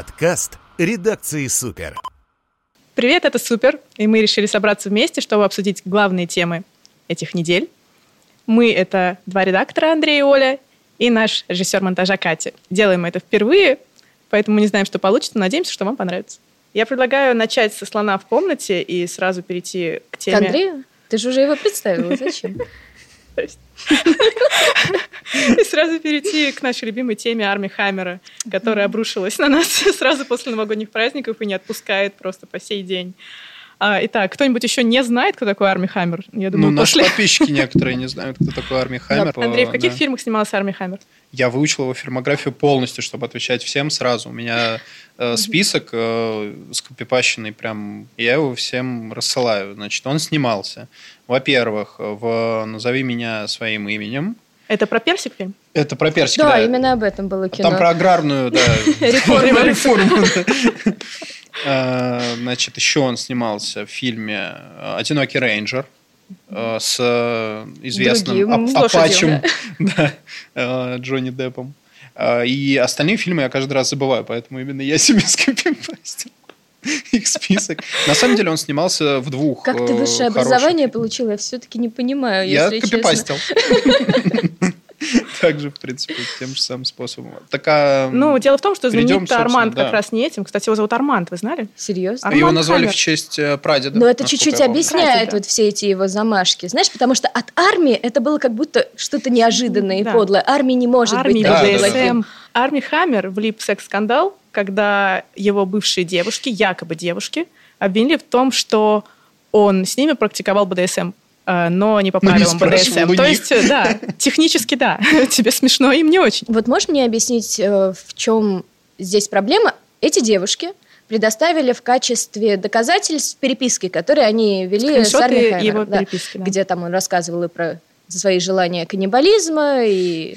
Подкаст редакции «Супер». Привет, это «Супер», и мы решили собраться вместе, чтобы обсудить главные темы этих недель. Мы — это два редактора, Андрей и Оля, и наш режиссер монтажа Катя. Делаем это впервые, поэтому не знаем, что получится, надеемся, что вам понравится. Я предлагаю начать со слона в комнате и сразу перейти к теме... К Андрею? Ты же уже его представила, зачем? И сразу перейти к нашей любимой теме Арми Хаммера, которая обрушилась на нас сразу после новогодних праздников и не отпускает просто по сей день. А, итак, кто-нибудь еще не знает, кто такой Арми Хаммер? Я думаю, ну, после... наши подписчики некоторые не знают, кто такой Арми Хаммер. Андрей, в каких да. фильмах снимался Арми Хаммер? Я выучил его фильмографию полностью, чтобы отвечать всем сразу. У меня э, список э, скопипащенный прям, я его всем рассылаю. Значит, он снимался, во-первых, в «Назови меня своим именем», это про персик фильм? Это про персик, да. Да, именно об этом было кино. Там про аграрную, да. Реформу. Э, значит, еще он снимался в фильме «Одинокий рейнджер» э, с известным апачем Джонни Деппом. Э, и остальные фильмы я каждый раз забываю, поэтому именно я себе скопипастил их список. На самом деле он снимался в двух Как ты высшее образование получил? Я все-таки не понимаю, Я копипастил. Также, в принципе, тем же самым способом. Так, а ну, дело в том, что знаменит Арманд да. как раз не этим. Кстати, его зовут Арманд, вы знали? Серьезно? Арманд его назвали Хаммер. в честь э, прадеда. Но это чуть-чуть объясняет вот все эти его замашки. Знаешь, потому что от армии это было как будто что-то неожиданное да. и подлое. Армии не может армии, быть да, да, да. Арми Хаммер влип в секс-скандал, когда его бывшие девушки, якобы девушки, обвинили в том, что он с ними практиковал БДСМ Э, но не по правилам но не БДСМ. То есть, да, технически да. Тебе смешно, им не очень. Вот можешь мне объяснить, э, в чем здесь проблема? Эти девушки предоставили в качестве доказательств переписки, которые они вели с Арми его да, да. где там он рассказывал и про свои желания каннибализма и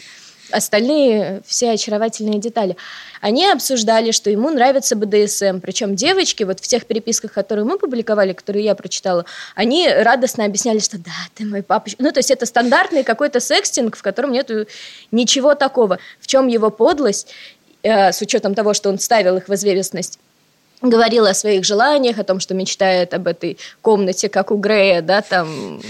остальные все очаровательные детали. Они обсуждали, что ему нравится БДСМ. Причем девочки, вот в тех переписках, которые мы публиковали, которые я прочитала, они радостно объясняли, что да, ты мой папа. Ну, то есть это стандартный какой-то секстинг, в котором нет ничего такого. В чем его подлость, э, с учетом того, что он ставил их в известность говорил о своих желаниях, о том, что мечтает об этой комнате, как у Грея, да, там,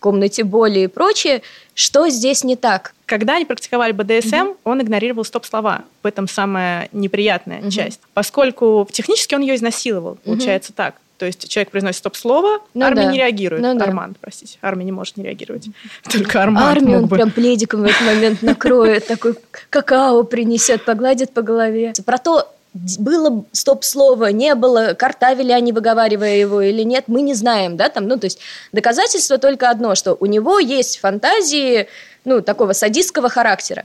комнате боли и прочее. Что здесь не так? Когда они практиковали БДСМ, mm-hmm. он игнорировал стоп-слова. В этом самая неприятная mm-hmm. часть. Поскольку технически он ее изнасиловал, mm-hmm. получается так. То есть человек произносит стоп-слово, ну, армия да. не реагирует. Ну, Арман, да. простите. Армия не может не реагировать. Только Арман Армию он бы. прям пледиком в этот момент накроет, такой какао принесет, погладит по голове. Про то, было стоп-слово, не было, картавили они, выговаривая его или нет, мы не знаем, да, там, ну, то есть доказательство только одно, что у него есть фантазии, ну, такого садистского характера.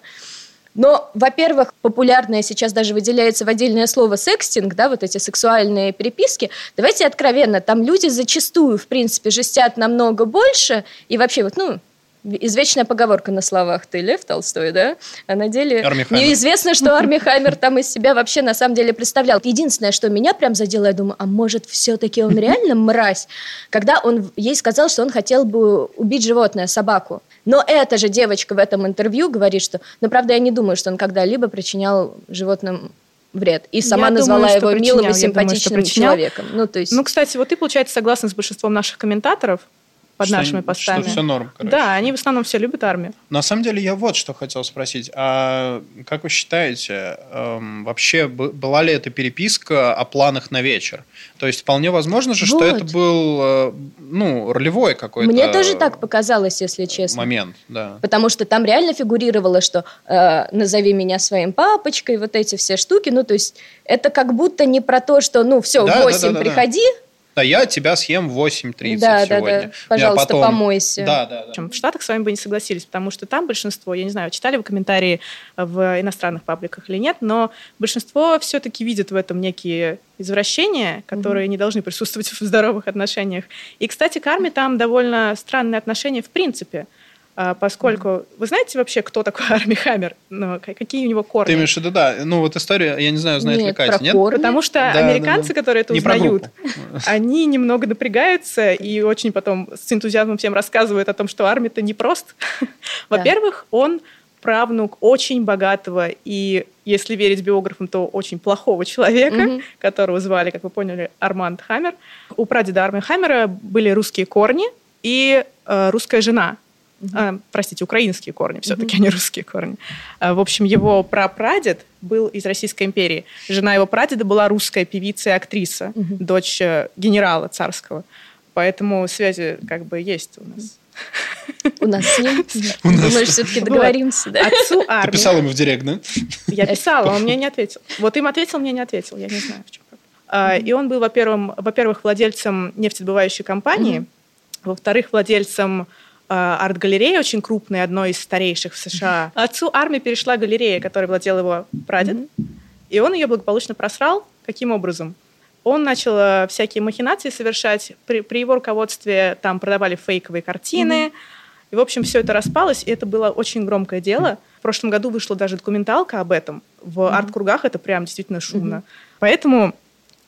Но, во-первых, популярное сейчас даже выделяется в отдельное слово секстинг, да, вот эти сексуальные переписки. Давайте откровенно, там люди зачастую, в принципе, жестят намного больше, и вообще вот, ну, Извечная поговорка на словах «ты Лев Толстой», да? А на деле неизвестно, что Арми Хаммер там из себя вообще на самом деле представлял. Единственное, что меня прям задело, я думаю, а может все-таки он реально мразь? Когда он ей сказал, что он хотел бы убить животное, собаку. Но эта же девочка в этом интервью говорит, что, ну, правда, я не думаю, что он когда-либо причинял животным вред. И сама я назвала думаю, его милым и симпатичным думаю, человеком. Ну, то есть... ну, кстати, вот ты, получается, согласна с большинством наших комментаторов, под что, нашими постами. Что все норм, короче. Да, они в основном все любят армию. На самом деле я вот что хотел спросить. А как вы считаете, эм, вообще была ли эта переписка о планах на вечер? То есть вполне возможно же, вот. что это был э, ну, ролевой какой-то Мне тоже так показалось, если честно. Момент, да. Потому что там реально фигурировало, что э, «назови меня своим папочкой», вот эти все штуки. Ну, то есть это как будто не про то, что ну все, да, 8 да, да, приходи, да да, я тебя съем в 8.30 да, сегодня. Да, да. Пожалуйста, потом... помойся. Да, да, да. В Штатах с вами бы не согласились, потому что там большинство, я не знаю, читали вы комментарии в иностранных пабликах или нет, но большинство все-таки видят в этом некие извращения, которые mm-hmm. не должны присутствовать в здоровых отношениях. И, кстати, к армии там довольно странные отношения в принципе. Поскольку... Вы знаете вообще, кто такой Арми Хаммер? Ну, какие у него корни? Ты имеешь в виду, да. Ну, вот история, я не знаю, знает нет, ли Катя, нет? Корни? Потому что да, американцы, да, да. которые это не узнают, они немного напрягаются и очень потом с энтузиазмом всем рассказывают о том, что армия-то непрост. Во-первых, он правнук очень богатого и, если верить биографам, то очень плохого человека, mm-hmm. которого звали, как вы поняли, Арманд Хаммер. У прадеда Арманда Хаммера были русские корни и э, русская жена. Mm-hmm. Э, простите, украинские корни, все-таки, mm-hmm. а не русские корни. Э, в общем, его прапрадед был из Российской империи. Жена его прадеда была русская певица и актриса, mm-hmm. дочь э, генерала царского. Поэтому связи как бы есть у нас. У нас с ним? Думаешь, все-таки договоримся, да? Отцу армии. Ты писал ему в директ, да? Я писала, он мне не ответил. Вот им ответил, мне не ответил. Я не знаю, в чем а, И он был, во-первых, владельцем нефтедобывающей компании, во-вторых, владельцем а, арт-галереи очень крупной, одной из старейших в США. Отцу армии перешла галерея, которой владел его прадед, и он ее благополучно просрал. Каким образом? он начал э, всякие махинации совершать. При, при его руководстве там продавали фейковые картины. Mm-hmm. И, в общем, все это распалось, и это было очень громкое дело. В прошлом году вышла даже документалка об этом. В mm-hmm. арт-кругах это прям действительно шумно. Mm-hmm. Поэтому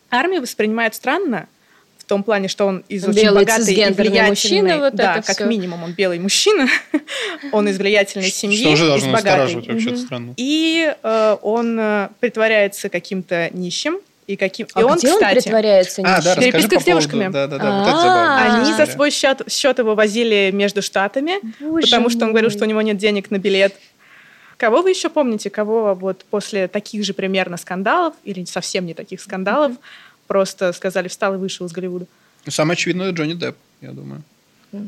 армию воспринимают странно, в том плане, что он из очень белый богатой и влиятельной... мужчина, вот да, как все. минимум он белый мужчина, он из влиятельной семьи, что уже должно из богатой. вообще странно. И э, он э, притворяется каким-то нищим, и каким... А и он, где кстати, он притворяется а, да, переписка с девушками. Да, да, да, вот это забавно. Они за свой счет, счет его возили между штатами, Боже потому что он говорил, что у него нет денег на билет. Кого вы еще помните, кого вот после таких же примерно скандалов, или совсем не таких скандалов, просто сказали, встал и вышел из Голливуда? Ну, самое очевидное Джонни Депп, я думаю.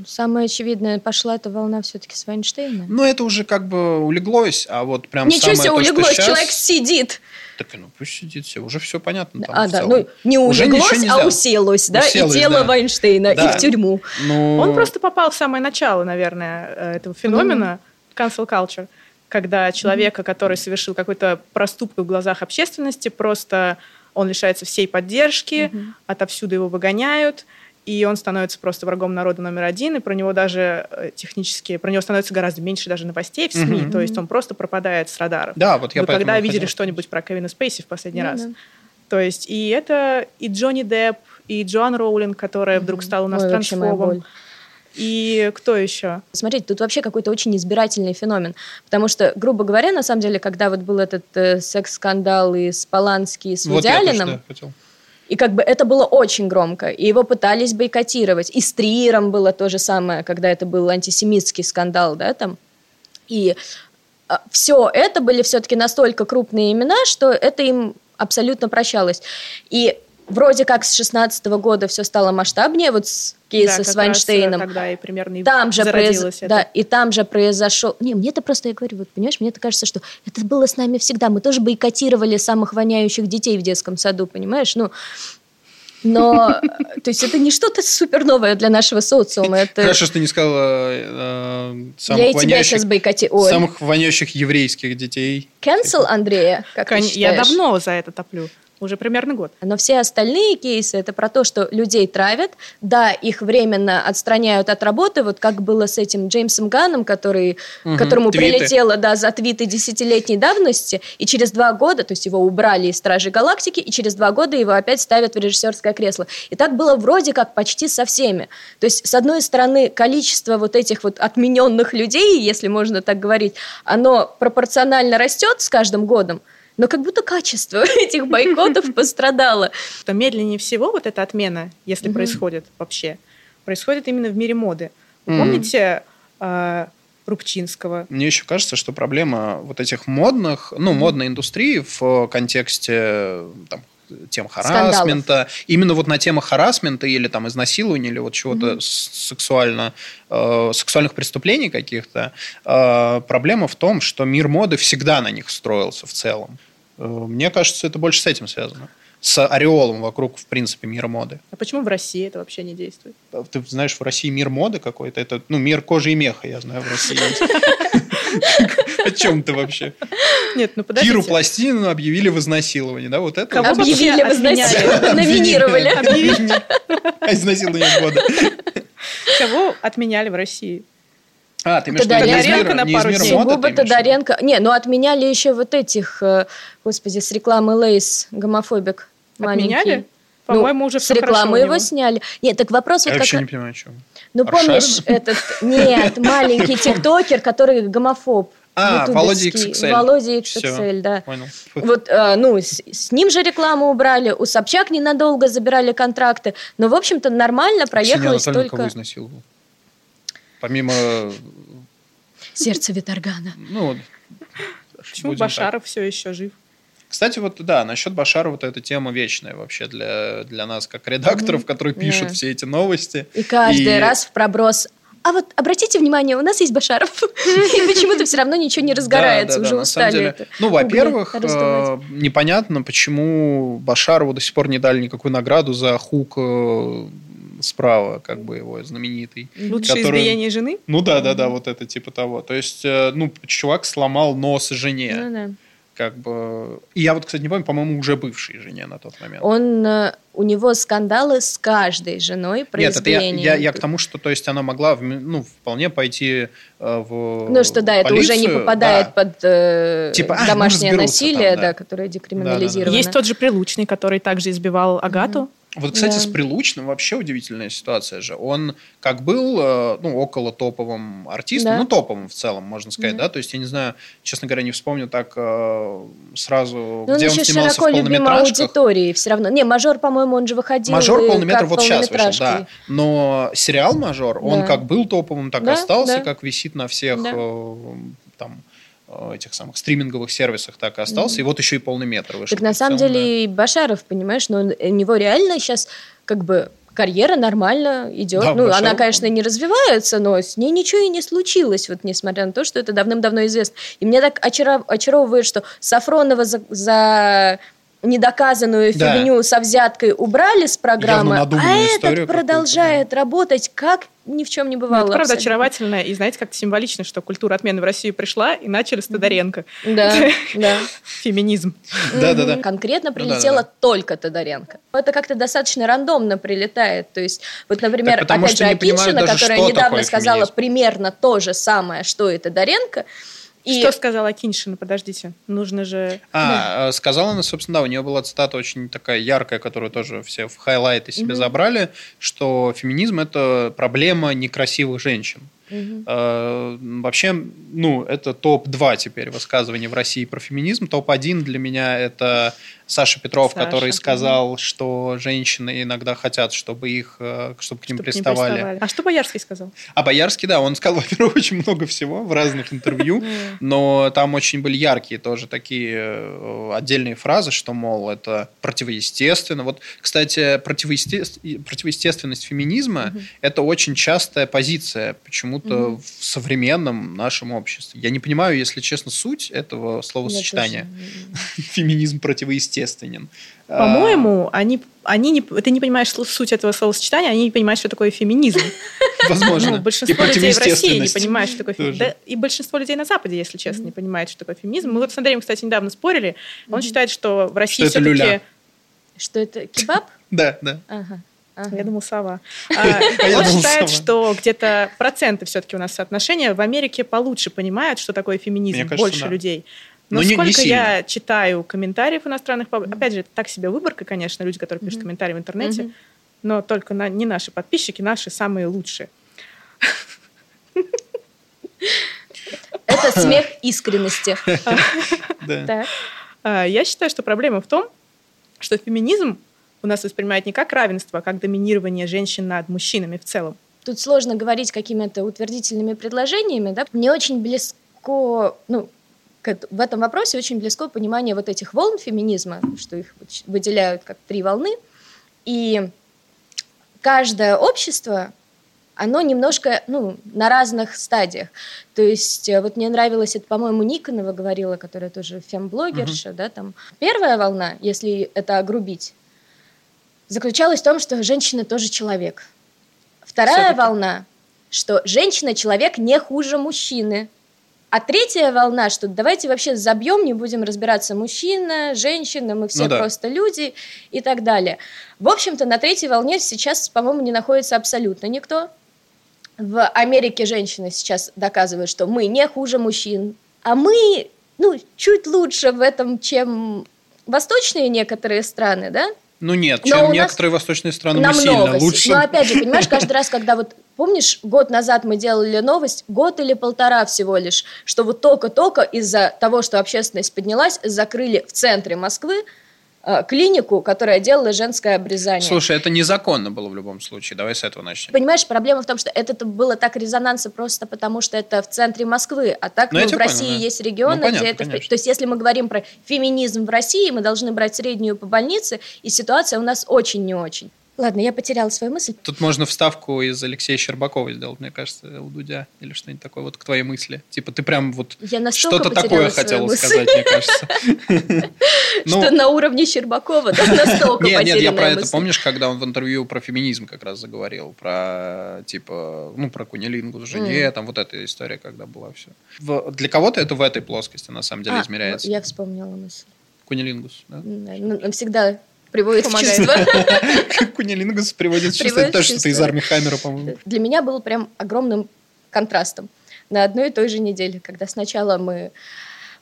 Самое очевидное, пошла эта волна все-таки с Вайнштейна. Ну, это уже как бы улеглось, а вот прям Ничего самое себе, то, улеглось, сейчас... человек сидит. Так, ну пусть сидит все, уже все понятно. Там, а, да, ну не улеглось, а уселось, да, уселось, и тело да. Вайнштейна, да. и в тюрьму. Ну... Он просто попал в самое начало, наверное, э, этого феномена, mm. cancel culture, когда человека, который совершил какой-то проступок в глазах общественности, просто он лишается всей поддержки, mm-hmm. отовсюду его выгоняют, и он становится просто врагом народа номер один, и про него даже э, технически, про него становится гораздо меньше даже новостей в СМИ, mm-hmm. то есть он просто пропадает с радаров. Да, вот я Вы когда видели что-нибудь про Кевина Спейси в последний mm-hmm. раз? То есть и это и Джонни Депп, и Джоан Роулинг, которая вдруг стала у нас Ой, трансфобом. И кто еще? Смотрите, тут вообще какой-то очень избирательный феномен. Потому что, грубо говоря, на самом деле, когда вот был этот э, секс-скандал и с Полански, и с вот Вуди Алленом, и как бы это было очень громко, и его пытались бойкотировать. И с Триером было то же самое, когда это был антисемитский скандал, да, там. И а, все это были все-таки настолько крупные имена, что это им абсолютно прощалось. И вроде как с 16 года все стало масштабнее, вот с кейса да, с Вайнштейном. тогда и примерно там же произ... это. Да, и там же произошел... Не, мне это просто, я говорю, вот понимаешь, мне это кажется, что это было с нами всегда. Мы тоже бойкотировали самых воняющих детей в детском саду, понимаешь? Ну, но, то есть, это не что-то супер новое для нашего социума. Это... Хорошо, что ты не сказала э, самых, Я воняющих, сейчас бойкоти... самых воняющих еврейских детей. Cancel Андрея, как Кон... Я давно за это топлю. Уже примерно год. Но все остальные кейсы это про то, что людей травят, да, их временно отстраняют от работы, вот как было с этим Джеймсом Ганном, который, угу, которому твиты. прилетело да, за твиты десятилетней давности, и через два года, то есть его убрали из Стражей Галактики, и через два года его опять ставят в режиссерское кресло. И так было вроде как почти со всеми. То есть, с одной стороны, количество вот этих вот отмененных людей, если можно так говорить, оно пропорционально растет с каждым годом, но как будто качество этих бойкотов пострадало. Что медленнее всего вот эта отмена, если происходит вообще, происходит именно в мире моды. Вы помните а, Рубчинского. Мне еще кажется, что проблема вот этих модных, ну, модной индустрии в контексте там, тем харасмента, Скандалов. именно вот на темах харасмента или там изнасилования или вот чего-то mm-hmm. сексуально, э, сексуальных преступлений каких-то, э, проблема в том, что мир моды всегда на них строился в целом. Э, мне кажется, это больше с этим связано. С ореолом вокруг, в принципе, мира моды. А почему в России это вообще не действует? Ты знаешь, в России мир моды какой-то. Это, ну, мир кожи и меха, я знаю, в России. О чем ты вообще? Нет, ну подождите. Киру Пластину объявили в изнасиловании, да? Вот это? Кого объявили в изнасиловании? Номинировали. А изнасилование года. Кого отменяли в России? А, ты имеешь Тодоренко на пару дней. Губа Тодоренко. Не, ну отменяли еще вот этих, э, господи, с рекламы Lay's, гомофобик маленький. Отменяли? По-моему, ну, уже с рекламы его сняли. Нет, так вопрос Я вот вообще как... не понимаю, о чем. Ну, помнишь этот... Нет, маленький тиктокер, который гомофоб. А, Володя XXL. Володя XXL, да. Понял. Вот, э, ну, с, с ним же рекламу убрали, у Собчак ненадолго забирали контракты, но, в общем-то, нормально проехалось только... кого изнасиловал? Помимо... Сердце Виторгана. Ну, Почему Башаров так. все еще жив? Кстати, вот да, насчет Башара вот эта тема вечная вообще для, для нас, как редакторов, mm-hmm. которые пишут yeah. все эти новости. И каждый и... раз в проброс а вот обратите внимание, у нас есть Башаров, и почему-то все равно ничего не разгорается, уже устали это. Ну, во-первых, э, непонятно, почему Башарову до сих пор не дали никакую награду за хук э, справа, как бы его знаменитый. Лучшее который... избиение жены? Ну да, да, да, вот это типа того. То есть, э, ну, чувак сломал нос жене. Ну да как бы... И я вот, кстати, не помню, по-моему, уже бывшей жене на тот момент. Он, э, у него скандалы с каждой женой про Нет, это я, я, я к тому, что, то есть, она могла, ну, вполне пойти э, в Ну, что, да, полицию. это уже не попадает да. под э, типа, домашнее а, насилие, там, да. да, которое декриминализировано. Да, да, да. Есть тот же Прилучный, который также избивал Агату. Угу. Вот, кстати, да. с Прилучным вообще удивительная ситуация же. Он как был, э, ну, около топовым артистом, да. ну, топовым в целом, можно сказать, да. да, то есть, я не знаю, честно говоря, не вспомню так э, сразу, Но ну, где он, он снимался широко в полнометражках. аудитории все равно. Не, «Мажор», по-моему, он же выходил «Мажор» полный метр вот сейчас вышел, да. Но сериал «Мажор», да. он как был топовым, так да, остался, да. как висит на всех да. э, там этих самых стриминговых сервисах так и остался, mm-hmm. и вот еще и полный метр вышел. Так на самом деле да. и Башаров, понимаешь, но у него реально сейчас как бы карьера нормально идет. Да, ну, Башаров... она, конечно, не развивается, но с ней ничего и не случилось, вот несмотря на то, что это давным-давно известно. И мне так очаров... очаровывает, что Сафронова за, за недоказанную да. фигню со взяткой убрали с программы, а этот продолжает да. работать как ни в чем не бывало. Ну, это правда очаровательно. И знаете, как-то символично, что культура отмены в Россию пришла, и начали с Тодоренко. Да, да. Феминизм. Да, да, да. Конкретно прилетела только Тодоренко. Это как-то достаточно рандомно прилетает. То есть, вот, например, опять же, Акиншина, которая недавно сказала примерно то же самое, что и Тодоренко, и... Что сказала Киншина? Подождите, нужно же... А, да. Э, сказала она, собственно, да, у нее была цитата очень такая яркая, которую тоже все в хайлайты себе угу. забрали, что феминизм – это проблема некрасивых женщин. Угу. Э, вообще, ну, это топ-2 теперь высказывания в России про феминизм. Топ-1 для меня это Саша Петров, Саша, который сказал, да. что женщины иногда хотят, чтобы их, э, чтобы к ним чтобы приставали. Приставали. А что Боярский сказал? А Боярский, да, он сказал, во-первых, очень много всего в разных интервью, но там очень были яркие тоже такие э, отдельные фразы, что, мол, это противоестественно. Вот, кстати, противоестественность феминизма – это очень частая позиция почему-то в современном нашем обществе. Я не понимаю, если честно, суть этого словосочетания. Феминизм противоестественный естественен. По-моему, они, они не, ты не понимаешь суть этого словосочетания, они не понимают, что такое феминизм. Возможно. Ну, большинство людей в России не понимают, что такое феминизм. Да, и большинство людей на Западе, если честно, не понимают, что такое феминизм. Мы вот с Андреем, кстати, недавно спорили. Он считает, что в России что все-таки... Что это кебаб? Да, да. Ага. Ага. Я думал, сова. А, он считает, что где-то проценты все-таки у нас соотношения в Америке получше понимают, что такое феминизм, больше людей. Но, Но сколько не, не я читаю комментариев иностранных, mm-hmm. опять же, это так себе выборка, конечно, люди, которые пишут mm-hmm. комментарии в интернете, mm-hmm. но только на, не наши подписчики, наши самые лучшие. Это смех искренности. А, я считаю, что проблема в том, что феминизм у нас воспринимает не как равенство, а как доминирование женщин над мужчинами в целом. Тут сложно говорить какими-то утвердительными предложениями, да? Мне очень близко, ну, в этом вопросе очень близко понимание вот этих волн феминизма, что их выделяют как три волны. И каждое общество, оно немножко ну, на разных стадиях. То есть э, вот мне нравилось, это, по-моему, Никонова говорила, которая тоже фемблогерша, угу. да, там. Первая волна, если это огрубить, заключалась в том, что женщина тоже человек. Вторая волна, что женщина-человек не хуже мужчины. А третья волна, что давайте вообще забьем, не будем разбираться, мужчина, женщина, мы все ну, да. просто люди и так далее. В общем-то, на третьей волне сейчас, по-моему, не находится абсолютно никто. В Америке женщины сейчас доказывают, что мы не хуже мужчин, а мы, ну, чуть лучше в этом, чем восточные некоторые страны, да? Ну нет, чем Но некоторые восточные страны мы сильно лучше. Но опять же, понимаешь, каждый раз, когда вот Помнишь, год назад мы делали новость, год или полтора всего лишь, что вот только-только из-за того, что общественность поднялась, закрыли в центре Москвы клинику, которая делала женское обрезание. Слушай, это незаконно было в любом случае. Давай с этого начнем. Понимаешь, проблема в том, что это было так резонанса просто потому, что это в центре Москвы. А так ну, ну, в понял, России да. есть регионы, ну, понятно, где это... Конечно. То есть если мы говорим про феминизм в России, мы должны брать среднюю по больнице, и ситуация у нас очень не очень. Ладно, я потеряла свою мысль. Тут можно вставку из Алексея Щербакова сделать, мне кажется, у Дудя, или что-нибудь такое, вот к твоей мысли. Типа ты прям вот что-то такое хотела сказать, мне кажется. Ну, что на уровне Щербакова, да, настолько Нет, нет, я про это, помнишь, когда он в интервью про феминизм как раз заговорил, про, типа, ну, про кунилингу с жене, там вот эта история, когда была все. Для кого-то это в этой плоскости, на самом деле, а, измеряется. Я вспомнила мысль. Кунилингус, да? Навсегда приводит Помогает. в чувство. Кунилингус приводит в чувство. Это тоже что-то из армии Хаммера, по-моему. Для меня был прям огромным контрастом на одной и той же неделе, когда сначала мы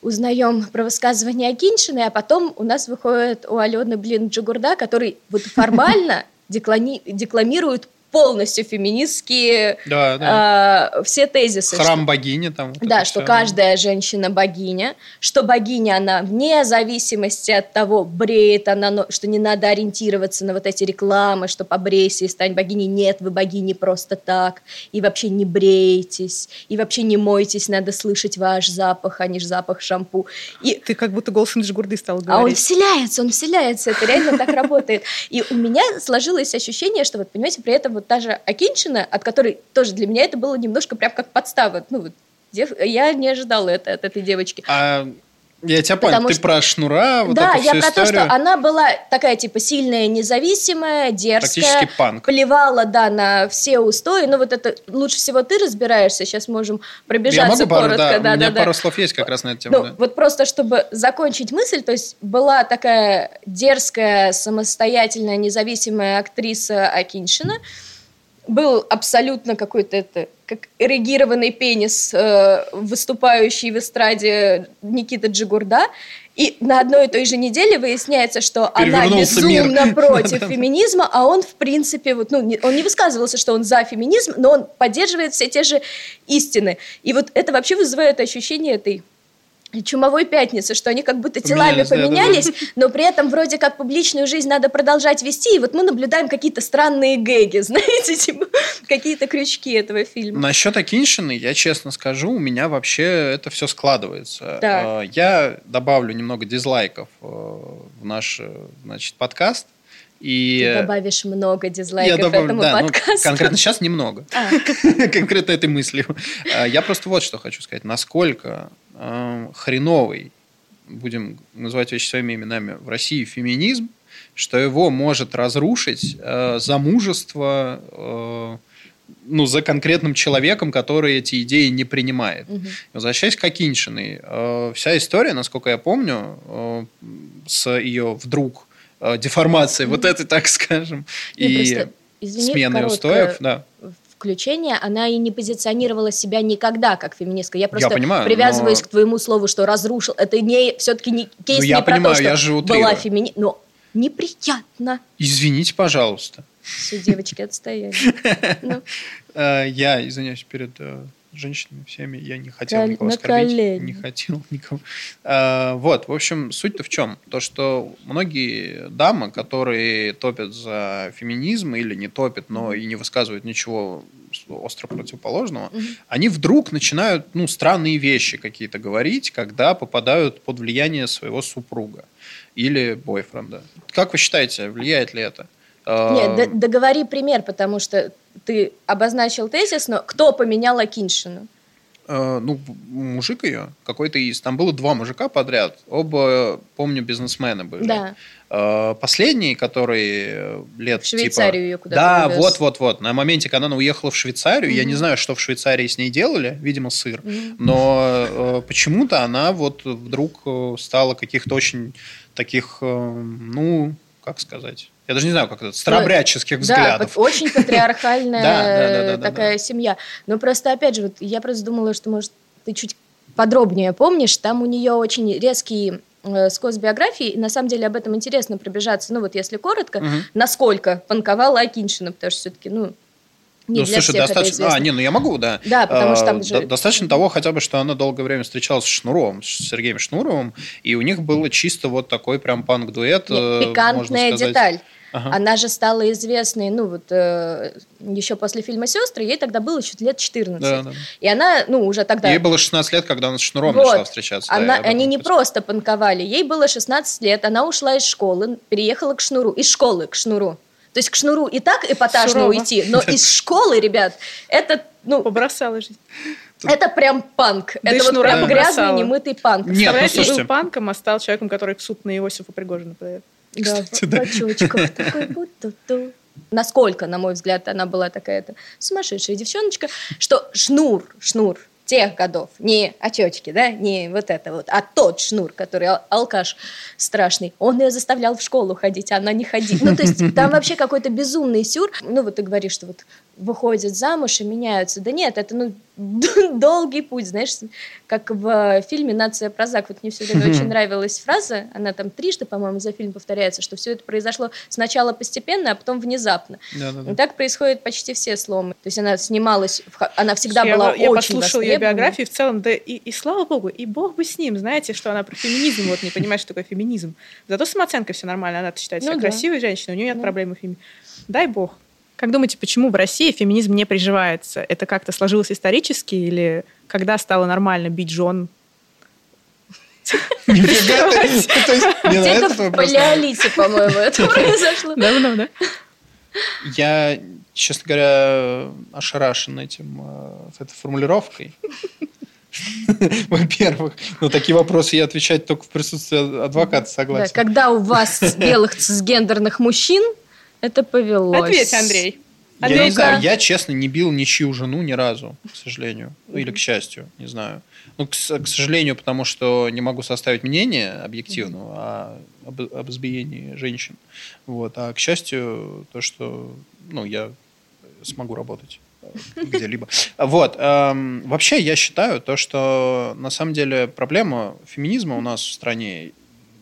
узнаем про высказывание Акиншины, а потом у нас выходит у Алены, блин, Джигурда, который вот формально декламирует полностью феминистские да, да. Э, все тезисы. Храм что, богини там. Вот да, что все. каждая женщина богиня, что богиня она вне зависимости от того, бреет она, что не надо ориентироваться на вот эти рекламы, что побрейся и стань богиней. Нет, вы богини просто так. И вообще не брейтесь, и вообще не мойтесь, надо слышать ваш запах, а не запах шампу. И... Ты как будто голосом Джигурды стал говорить. А он вселяется, он вселяется, это реально так работает. И у меня сложилось ощущение, что вот, понимаете, при этом вот вот та же Акинчина, от которой тоже для меня это было немножко прям как подстава. Ну, вот, дев... я не ожидала это от этой девочки. А я тебя понял, Потому ты что... про Шнура, вот Да, я про историю. то, что она была такая, типа, сильная, независимая, дерзкая. Практически панк. Плевала, да, на все устои. Ну, вот это лучше всего ты разбираешься. Сейчас можем пробежаться я могу коротко. Пару, да, да, у меня да, пару да. слов есть как раз на эту тему. Ну, да. вот просто, чтобы закончить мысль, то есть была такая дерзкая, самостоятельная, независимая актриса Акиншина, был абсолютно какой-то это как эрегированный пенис, э, выступающий в эстраде Никита Джигурда. И на одной и той же неделе выясняется, что она безумно мир. против феминизма, а он, в принципе, вот, ну, не, он не высказывался, что он за феминизм, но он поддерживает все те же истины. И вот это вообще вызывает ощущение этой чумовой пятницы, что они как будто телами поменялись, поменялись да, да. но при этом вроде как публичную жизнь надо продолжать вести, и вот мы наблюдаем какие-то странные гэги, знаете, типа какие-то крючки этого фильма. Насчет Акиншины, я честно скажу, у меня вообще это все складывается. Да. Э, я добавлю немного дизлайков э, в наш, э, значит, подкаст. И... Ты добавишь много дизлайков я добавлю, этому да, ну, подкасту. Ну, конкретно сейчас немного. А. конкретно этой мыслью. Я просто вот что хочу сказать. Насколько э, хреновый, будем называть вещи своими именами, в России феминизм, что его может разрушить э, замужество э, ну, за конкретным человеком, который эти идеи не принимает. Угу. Возвращаясь к Акиншиной, э, вся история, насколько я помню, э, с ее вдруг э, деформацией, угу. вот это, так скажем, не, и просто, извини, сменой устоев, да включения, она и не позиционировала себя никогда как феминистка. Я просто я понимаю, привязываюсь но... к твоему слову, что разрушил. Это не все-таки не кейс ну, я не понимаю, про то, что я же была феминистка. Но неприятно. Извините, пожалуйста. Все девочки отстояли. Ну. Э, я извиняюсь перед э, женщинами всеми, я не хотел Кол- никого оскорбить, колени. не хотел никого. А, вот, в общем, суть-то в чем? То, что многие дамы, которые топят за феминизм или не топят, но и не высказывают ничего остро противоположного, угу. они вдруг начинают, ну, странные вещи какие-то говорить, когда попадают под влияние своего супруга или бойфренда. Как вы считаете, влияет ли это? Нет, договори пример, потому что ты обозначил тезис, но кто поменял Акиншину? Э, ну, мужик ее, какой-то из. Там было два мужика подряд. Оба, помню, бизнесмены были. Да. Э, последний, который лет В Швейцарию типа... ее куда-то Да, вот-вот-вот. На моменте, когда она уехала в Швейцарию, mm-hmm. я не знаю, что в Швейцарии с ней делали, видимо, сыр, mm-hmm. но э, почему-то она вот вдруг э, стала каких-то очень таких, э, ну, как сказать я даже не знаю, как это, старобряческих взглядов. Да, очень патриархальная такая семья. Но просто, опять же, вот я просто думала, что, может, ты чуть подробнее помнишь, там у нее очень резкий э, с биографией, и на самом деле об этом интересно пробежаться, ну вот если коротко, угу. насколько панковала Акиншина, потому что все-таки, ну, не ну, слушай, достаточно... А, не, ну я могу, да. Да, потому что там а, же... Достаточно того хотя бы, что она долгое время встречалась с Шнуровым, с Сергеем Шнуровым, и у них было чисто вот такой прям панк-дуэт. Нет, э, пикантная деталь. Ага. Она же стала известной, ну вот э, еще после фильма «Сестры», ей тогда было еще лет 14. Да, да. И она, ну уже тогда... Ей было 16 лет, когда она с Шнуром вот. начала встречаться. Она, да, они не просто панковали, ей было 16 лет, она ушла из школы, переехала к Шнуру, из школы к Шнуру. То есть к Шнуру и так эпатажно Сурово. уйти, но из школы, ребят, это, ну... Побросала жизнь. Это прям панк. Да это вот прям да. грязный, немытый панк. Нет, ну, Представляете, был панком, а стал человеком, который в суд на Иосифа Пригожина подает. Да, Кстати, да. в такой Насколько, на мой взгляд, она была такая-то сумасшедшая девчоночка, что шнур, шнур, тех годов, не отечки, да, не вот это вот, а тот шнур, который ал- алкаш страшный, он ее заставлял в школу ходить, а она не ходить. Ну, то есть там вообще какой-то безумный сюр. Ну, вот ты говоришь, что вот выходят замуж и меняются. Да нет, это ну, долгий путь, знаешь, как в фильме «Нация прозак». Вот мне все время очень нравилась фраза, она там трижды, по-моему, за фильм повторяется, что все это произошло сначала постепенно, а потом внезапно. Да, да, да. И так происходят почти все сломы. То есть она снималась, она всегда я, была я очень Я послушала ее биографию в целом, да и, и слава богу, и бог бы с ним, знаете, что она про феминизм, вот не понимает, что такое феминизм. Зато самооценка все нормально, она считает себя ну, красивой да. женщиной, у нее нет да. проблемы феминизма. Дай бог. Как думаете, почему в России феминизм не приживается? Это как-то сложилось исторически или когда стало нормально бить жен? Где-то в палеолите, по-моему, это произошло. Давно, да? Я, честно говоря, ошарашен этим, э, этой формулировкой. Во-первых, ну такие вопросы я отвечать только в присутствии адвоката, согласен. Да, когда у вас белых цисгендерных мужчин это повелось. Ответь, Андрей. Андрей, я не знаю, я честно не бил ничью жену ни разу, к сожалению. Или к счастью, не знаю. Ну, к, к сожалению, потому что не могу составить мнение объективного о, об, об избиении женщин. Вот. А к счастью, то, что ну, я смогу работать где-либо. Вот. Эм, вообще, я считаю то, что на самом деле проблема феминизма у нас в стране,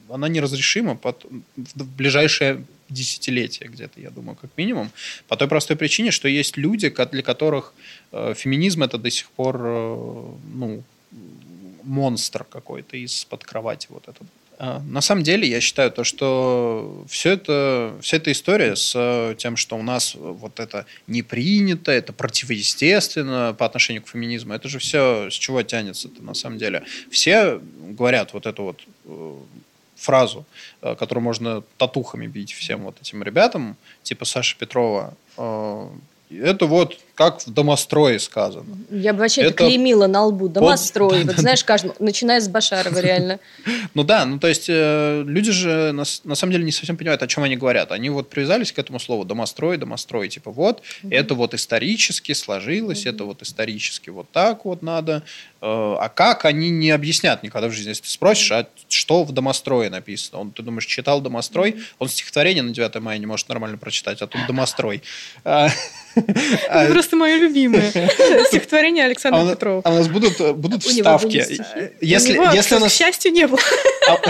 она неразрешима под, в ближайшее десятилетия где-то, я думаю, как минимум. По той простой причине, что есть люди, для которых э, феминизм это до сих пор э, ну, монстр какой-то из-под кровати вот этот. А, на самом деле, я считаю то, что все это, вся эта история с тем, что у нас вот это не принято, это противоестественно по отношению к феминизму, это же все с чего тянется-то на самом деле. Все говорят вот это вот э, фразу, э, которую можно татухами бить всем вот этим ребятам, типа Саши Петрова. Э, это вот как в домострое сказано. Я бы вообще это клеймила на лбу. Домострой. Под... Вот знаешь, каждому, начиная с Башарова реально. Ну да, ну то есть э, люди же на, самом деле не совсем понимают, о чем они говорят. Они вот привязались к этому слову домострой, домострой. Типа вот, это вот исторически сложилось, это вот исторически вот так вот надо. Э, а как, они не объяснят никогда в жизни. Если ты спросишь, а что в домострое написано? Он, ты думаешь, читал домострой? Он стихотворение на 9 мая не может нормально прочитать, а тут домострой. А, а, просто мое любимое стихотворение Александра а Петрова. А у нас будут, будут вставки. Если, если у нас... к счастью, не было.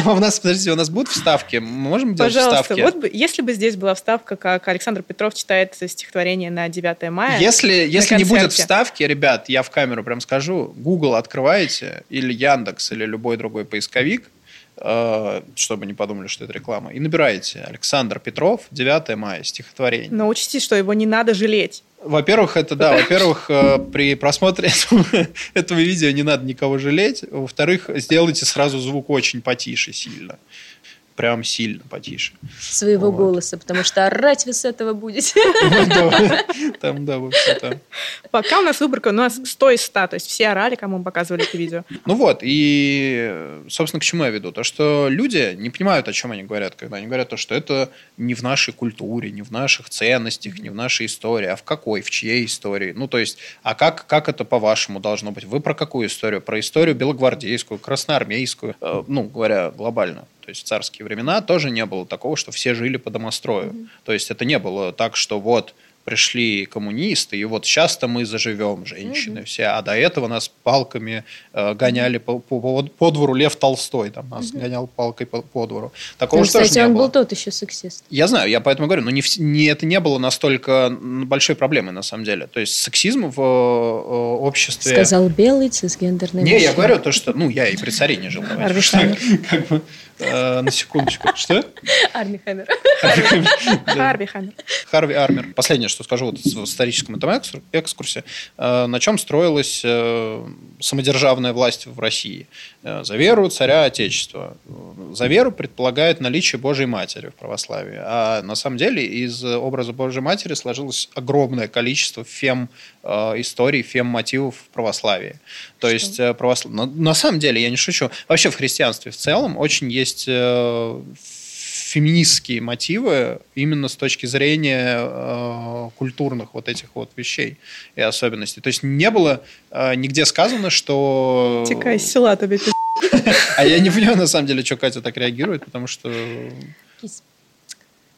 А у нас, подождите, у нас будут вставки? Мы можем делать Пожалуйста, вставки? вот бы, если бы здесь была вставка, как Александр Петров читает стихотворение на 9 мая. Если, если не будет вставки, ребят, я в камеру прям скажу, Google открываете, или Яндекс, или любой другой поисковик, Э, чтобы не подумали, что это реклама. И набираете Александр Петров, 9 мая, стихотворение. Но учтите, что его не надо жалеть. Во-первых, это да. Во-первых, э, при просмотре этого видео не надо никого жалеть. Во-вторых, сделайте сразу звук очень потише сильно прям сильно потише. Своего вот. голоса, потому что орать вы с этого будете. Там, да, вообще там. Пока у нас выборка, у нас 100 из 100, то есть все орали, кому мы показывали это видео. Ну вот, и, собственно, к чему я веду? То, что люди не понимают, о чем они говорят, когда они говорят то, что это не в нашей культуре, не в наших ценностях, не в нашей истории, а в какой, в чьей истории. Ну, то есть, а как, как это по-вашему должно быть? Вы про какую историю? Про историю белогвардейскую, красноармейскую, э, ну, говоря глобально. То есть в царские времена тоже не было такого, что все жили по домострою. Mm-hmm. То есть это не было так, что вот пришли коммунисты, и вот сейчас-то мы заживем, женщины mm-hmm. все, а до этого нас палками э, гоняли по, по, по двору Лев Толстой, там нас mm-hmm. гонял палкой по, по двору. Такого ну, кстати, он было. был тот еще сексист. Я знаю, я поэтому говорю, но не, не, это не было настолько большой проблемой на самом деле. То есть сексизм в э, обществе... Сказал белый цисгендерный Не, мужчина. я говорю то, что... Ну, я и при царе не жил. Как бы, э, на секундочку. Что? Арми Хаммер. Харви Хаммер. Харви Армер. Последнее, что скажу вот в историческом этом экскурсе. Э, на чем строилась э, самодержавная власть в России? За веру царя Отечества. За веру предполагает наличие Божьей Матери в православии. А на самом деле из образа Божьей Матери сложилось огромное количество фем историй, фем мотивов в православии. То что? есть православ... на, на самом деле, я не шучу, вообще в христианстве в целом очень есть феминистские мотивы именно с точки зрения э, культурных вот этих вот вещей и особенностей. То есть не было э, нигде сказано, что... Текай из села тебе А я не понимаю, на самом деле, что Катя так реагирует, потому что...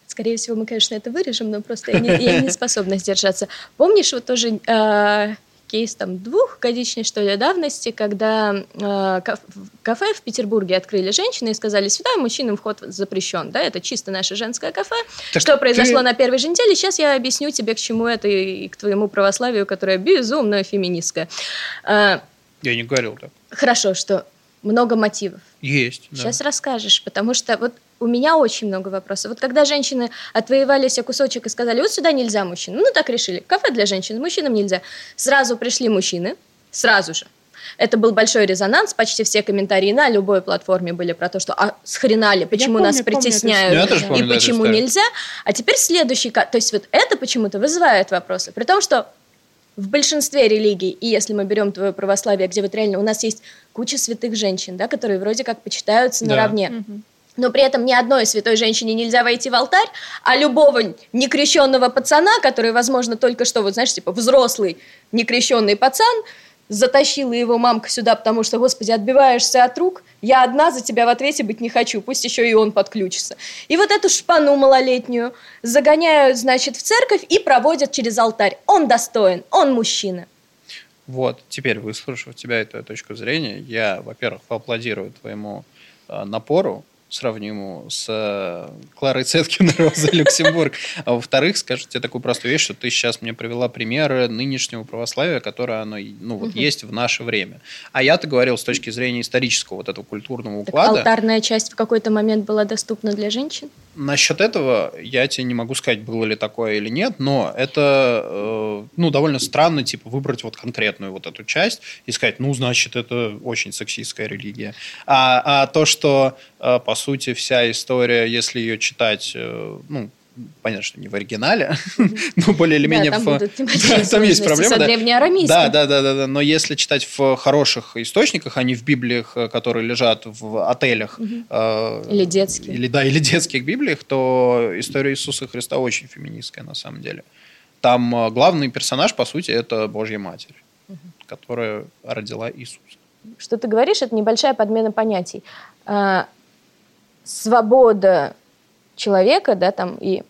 Скорее всего, мы, конечно, это вырежем, но просто я не, я не способна сдержаться. Помнишь, вот тоже э, кейс там двухгодичной, что ли, давности, когда э, кафе в Петербурге открыли женщины и сказали, сюда мужчинам вход запрещен, да, это чисто наше женское кафе. Так что произошло на первой же неделе, сейчас я объясню тебе, к чему это и к твоему православию, которое безумно феминистское. Э, я не говорил так. Хорошо, что много мотивов. Есть. Сейчас да. расскажешь, потому что вот у меня очень много вопросов. Вот когда женщины отвоевали себе кусочек и сказали, вот сюда нельзя мужчин, ну так решили, кафе для женщин, мужчинам нельзя. Сразу пришли мужчины, сразу же. Это был большой резонанс, почти все комментарии на любой платформе были про то, что а с хрена ли, почему помню, нас притесняют помню, помню, и почему нельзя. А теперь следующий, то есть вот это почему-то вызывает вопросы, при том, что в большинстве религий, и если мы берем твое православие, где вот реально у нас есть куча святых женщин, да, которые вроде как почитаются да. наравне. Угу но при этом ни одной святой женщине нельзя войти в алтарь, а любого некрещенного пацана, который, возможно, только что, вот знаешь, типа взрослый некрещенный пацан, затащила его мамка сюда, потому что, господи, отбиваешься от рук, я одна за тебя в ответе быть не хочу, пусть еще и он подключится. И вот эту шпану малолетнюю загоняют, значит, в церковь и проводят через алтарь. Он достоин, он мужчина. Вот, теперь, выслушав тебя эту точку зрения, я, во-первых, поаплодирую твоему э, напору, сравню с э, Кларой Цеткин Розой Люксембург. А во-вторых, скажу тебе такую простую вещь, что ты сейчас мне привела примеры нынешнего православия, которое оно, ну, вот, угу. есть в наше время. А я-то говорил с точки зрения исторического вот этого культурного уклада. Так алтарная часть в какой-то момент была доступна для женщин? Насчет этого я тебе не могу сказать, было ли такое или нет, но это э, ну, довольно странно, типа, выбрать вот конкретную вот эту часть и сказать, ну, значит, это очень сексистская религия. А, а то, что, э, по сути, вся история, если ее читать, э, ну, понятно, что не в оригинале, но более или менее... Там, в... будут да, там есть проблема. Да. Да, да, да, да, да. Но если читать в хороших источниках, а не в библиях, э, которые лежат в отелях... Э, или детских. Или, да, или детских библиях, то история Иисуса Христа очень феминистская на самом деле. Там э, главный персонаж, по сути, это Божья Матерь, угу. которая родила Иисуса. Что ты говоришь, это небольшая подмена понятий. А, свобода человека, да, там и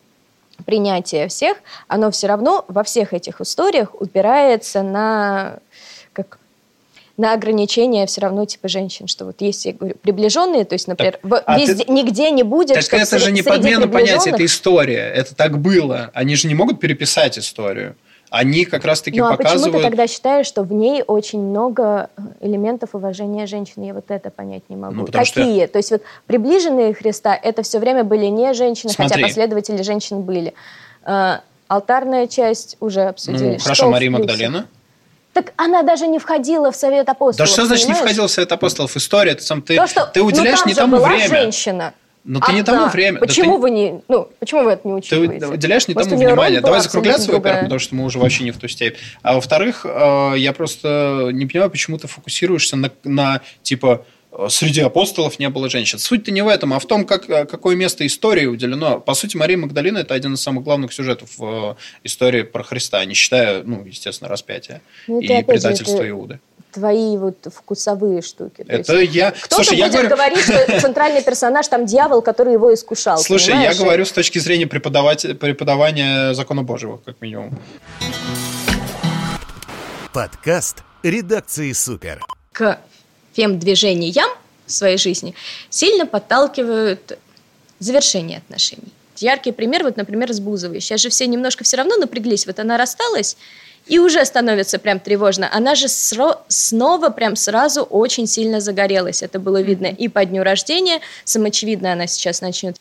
принятие всех, оно все равно во всех этих историях упирается на как на ограничения все равно типа женщин, что вот есть, я говорю, приближенные, то есть, например, так, а везде, ты... нигде не будет. Так это же не подмена понятия, это история, это так было. Они же не могут переписать историю они как раз-таки ну, показывают... а почему ты тогда считаешь, что в ней очень много э, элементов уважения женщины? Я вот это понять не могу. Ну, Какие? Что... То есть вот приближенные Христа, это все время были не женщины, Смотри. хотя последователи женщин были. А, алтарная часть уже обсудили. Ну, хорошо, Мария Магдалена. Так она даже не входила в Совет Апостолов. Да что значит не входила в Совет Апостолов? История, ты, сам, ты, То, что, ты уделяешь ну, не тому была время. женщина. Но ты не тому время. Почему да вы не, ну, почему вы это не учитываете? Ты уделяешь не Может, тому внимание. Давай закругляться, во-первых, потому что мы уже вообще не в ту степь. А во-вторых, э, я просто не понимаю, почему ты фокусируешься на, на типа среди апостолов не было женщин. Суть-то не в этом, а в том, как, какое место истории уделено. По сути, Мария Магдалина – это один из самых главных сюжетов в истории про Христа, не считая, ну, естественно, распятия ну, и предательства же, Иуды твои вот вкусовые штуки. Это есть, я... Кто-то Слушай, будет говорю... говорить, что центральный персонаж там дьявол, который его искушал. Слушай, понимаешь? я говорю с точки зрения преподавать... преподавания закона Божьего, как минимум. Подкаст редакции «Супер». К фем-движениям в своей жизни сильно подталкивают завершение отношений. Яркий пример, вот, например, с Бузовой. Сейчас же все немножко все равно напряглись. Вот она рассталась, и уже становится прям тревожно. Она же сро- снова прям сразу очень сильно загорелась. Это было видно и по дню рождения. Самоочевидно она сейчас начнет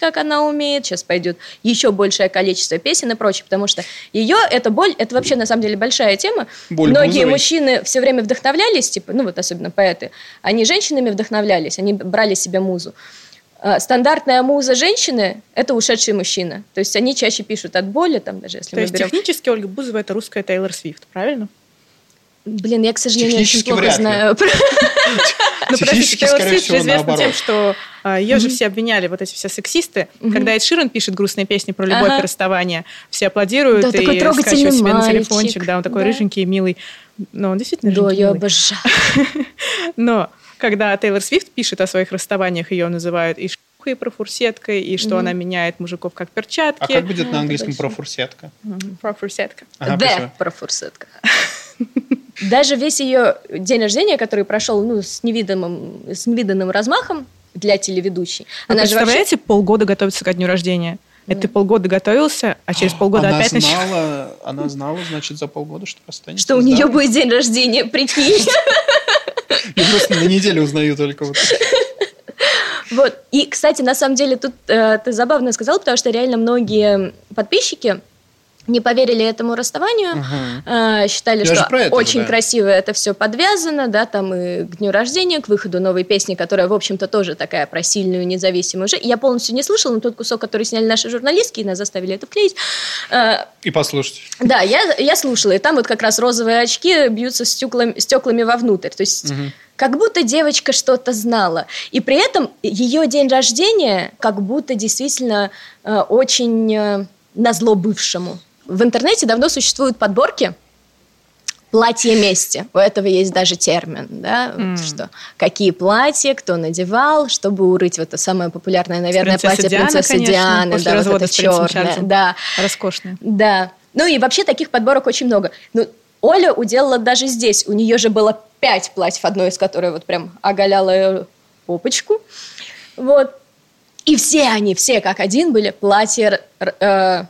как она умеет, сейчас пойдет еще большее количество песен и прочее, потому что ее, эта боль, это вообще на самом деле большая тема. Боль Многие Бузовой. мужчины все время вдохновлялись, типа, ну вот особенно поэты, они женщинами вдохновлялись, они брали себе музу. А, стандартная муза женщины – это ушедший мужчина. То есть они чаще пишут от боли, там даже если То мы есть берем... технически Ольга Бузова – это русская Тейлор Свифт, правильно? Блин, я, к сожалению, очень плохо знаю. Ну, подождите, Тейлор Свифт же известна тем, что а, ее же все обвиняли, вот эти все сексисты. Когда Эд Ширен пишет грустные песни про любовь и расставание, все аплодируют и скачивают себе на телефончик. Да, он такой рыженький, милый. Но он действительно Да, я обожаю. Но когда Тейлор Свифт пишет о своих расставаниях, ее называют и шлюхой, и профурсеткой, и что mm-hmm. она меняет мужиков как перчатки. А как будет на английском профурсетка? Профурсетка. Ага, да, профурсетка. Даже весь ее день рождения, который прошел ну, с, невиданным, с невиданным размахом для телеведущей. Вы она представляете, вообще... полгода готовится к дню рождения? Это ты полгода готовился, а через полгода она опять знала, Она знала, значит, за полгода, что расстанется. Что у нее будет день рождения, прикинь. Я просто на неделю узнаю только вот. Вот. И, кстати, на самом деле, тут э, ты забавно сказал, потому что реально многие подписчики не поверили этому расставанию, угу. считали, Я что очень же, да. красиво это все подвязано, да, там и к дню рождения, к выходу новой песни, которая, в общем-то, тоже такая про сильную, независимую жизнь. Я полностью не слышала, но тот кусок, который сняли наши журналистки, и нас заставили это вклеить. А, и послушать. Да, я, я слушала, и там вот как раз розовые очки бьются стеклами, стеклами вовнутрь, то есть... Угу. Как будто девочка что-то знала. И при этом ее день рождения как будто действительно э, очень э, назло бывшему. В интернете давно существуют подборки платье мести. У этого есть даже термин, да, mm. что какие платья, кто надевал, чтобы урыть вот это самое популярное, наверное, платье Диана, принцессы конечно, Дианы, да, вот это черное, да, роскошное, да. Ну и вообще таких подборок очень много. Ну, Оля уделала даже здесь. У нее же было пять платьев, одно из которых вот прям оголяло попочку. Вот. И все они, все как один были платья э,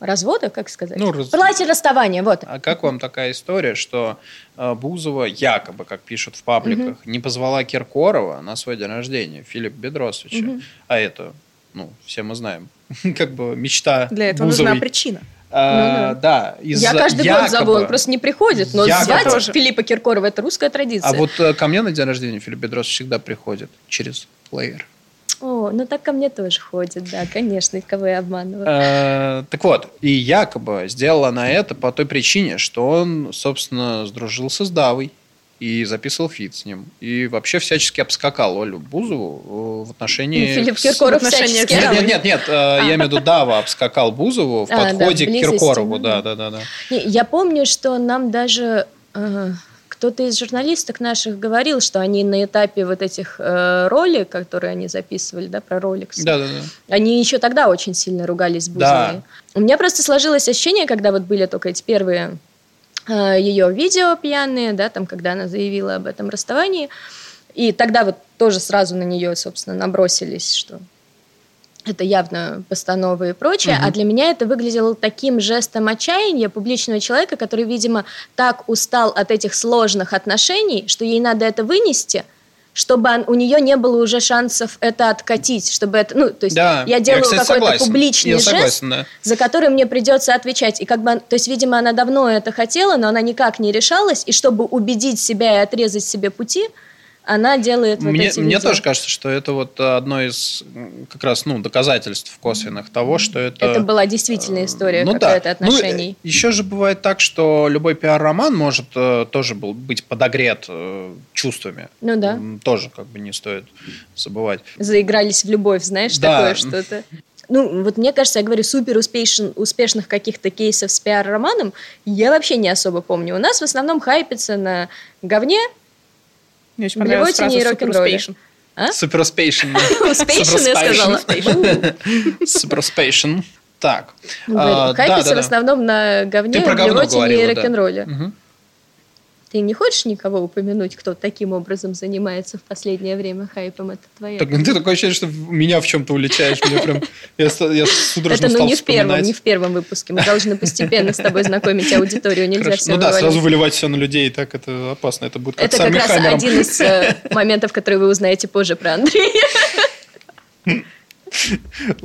развода, как сказать? Ну, раз... Платье расставания, вот. А как вам такая история, что э, Бузова якобы, как пишут в пабликах, угу. не позвала Киркорова на свой день рождения, Филипп Бедросовича, угу. а это, ну, все мы знаем, как бы мечта Для этого Бузовой. нужна причина. А, ну, да. да из Я каждый якобы, год зову, он просто не приходит. Но якобы. звать тоже. Филиппа Киркорова – это русская традиция. А вот э, ко мне на день рождения Филипп Бедросович всегда приходит через плеер. О, ну так ко мне тоже ходит, да, конечно, кого я обманываю. Э, так вот, и якобы сделала на это по той причине, что он, собственно, сдружился с Давой и записывал feat с ним. И вообще всячески обскакал Олю Бузову в отношении... Филипп Киркоров всячески... Нет, нет, нет, нет, э, я имею в виду Дава обскакал Бузову в а, подходе к Киркорову. Да, да, да, да. Я помню, что нам даже э, кто-то из журналисток наших говорил, что они на этапе вот этих э, ролик, которые они записывали, да, про Rolex, да, да, да. они еще тогда очень сильно ругались с Бузовой. Да. У меня просто сложилось ощущение, когда вот были только эти первые э, ее видео пьяные, да, там, когда она заявила об этом расставании, и тогда вот тоже сразу на нее, собственно, набросились, что это явно постановы и прочее, угу. а для меня это выглядело таким жестом отчаяния публичного человека, который, видимо, так устал от этих сложных отношений, что ей надо это вынести, чтобы он, у нее не было уже шансов это откатить, чтобы это, ну, то есть да, я делаю какой-то публичный я жест, да. за который мне придется отвечать, и как бы, то есть, видимо, она давно это хотела, но она никак не решалась, и чтобы убедить себя и отрезать себе пути, она делает вот мне, эти Мне тоже кажется, что это вот одно из как раз ну, доказательств косвенных того, что это... Это была действительно история ну, какая-то да. отношений. Ну, еще же бывает так, что любой пиар-роман может э, тоже был, быть подогрет э, чувствами. Ну да. Тоже как бы не стоит забывать. Заигрались в любовь, знаешь, да. такое что-то. ну, вот мне кажется, я говорю, супер успешен, успешных каких-то кейсов с пиар-романом я вообще не особо помню. У нас в основном хайпится на говне, мне очень понравилась фраза «супер а? Супер успешен. Успешен, я сказала. Супер успешен. Так. Хайпится в основном на говне, блевотине и рок-н-ролле. Ты не хочешь никого упомянуть, кто таким образом занимается в последнее время хайпом? Это твоя. Так, ты такое ощущение, что меня в чем-то увлечаешь. Мне прям, я, я судорожно Это ну не в первом, не в первом выпуске. Мы должны постепенно с тобой знакомить аудиторию. Нельзя Хорошо. все Ну да, сразу выливать все на людей, так это опасно. Это будет как Это как раз один из э, моментов, которые вы узнаете позже про Андрея.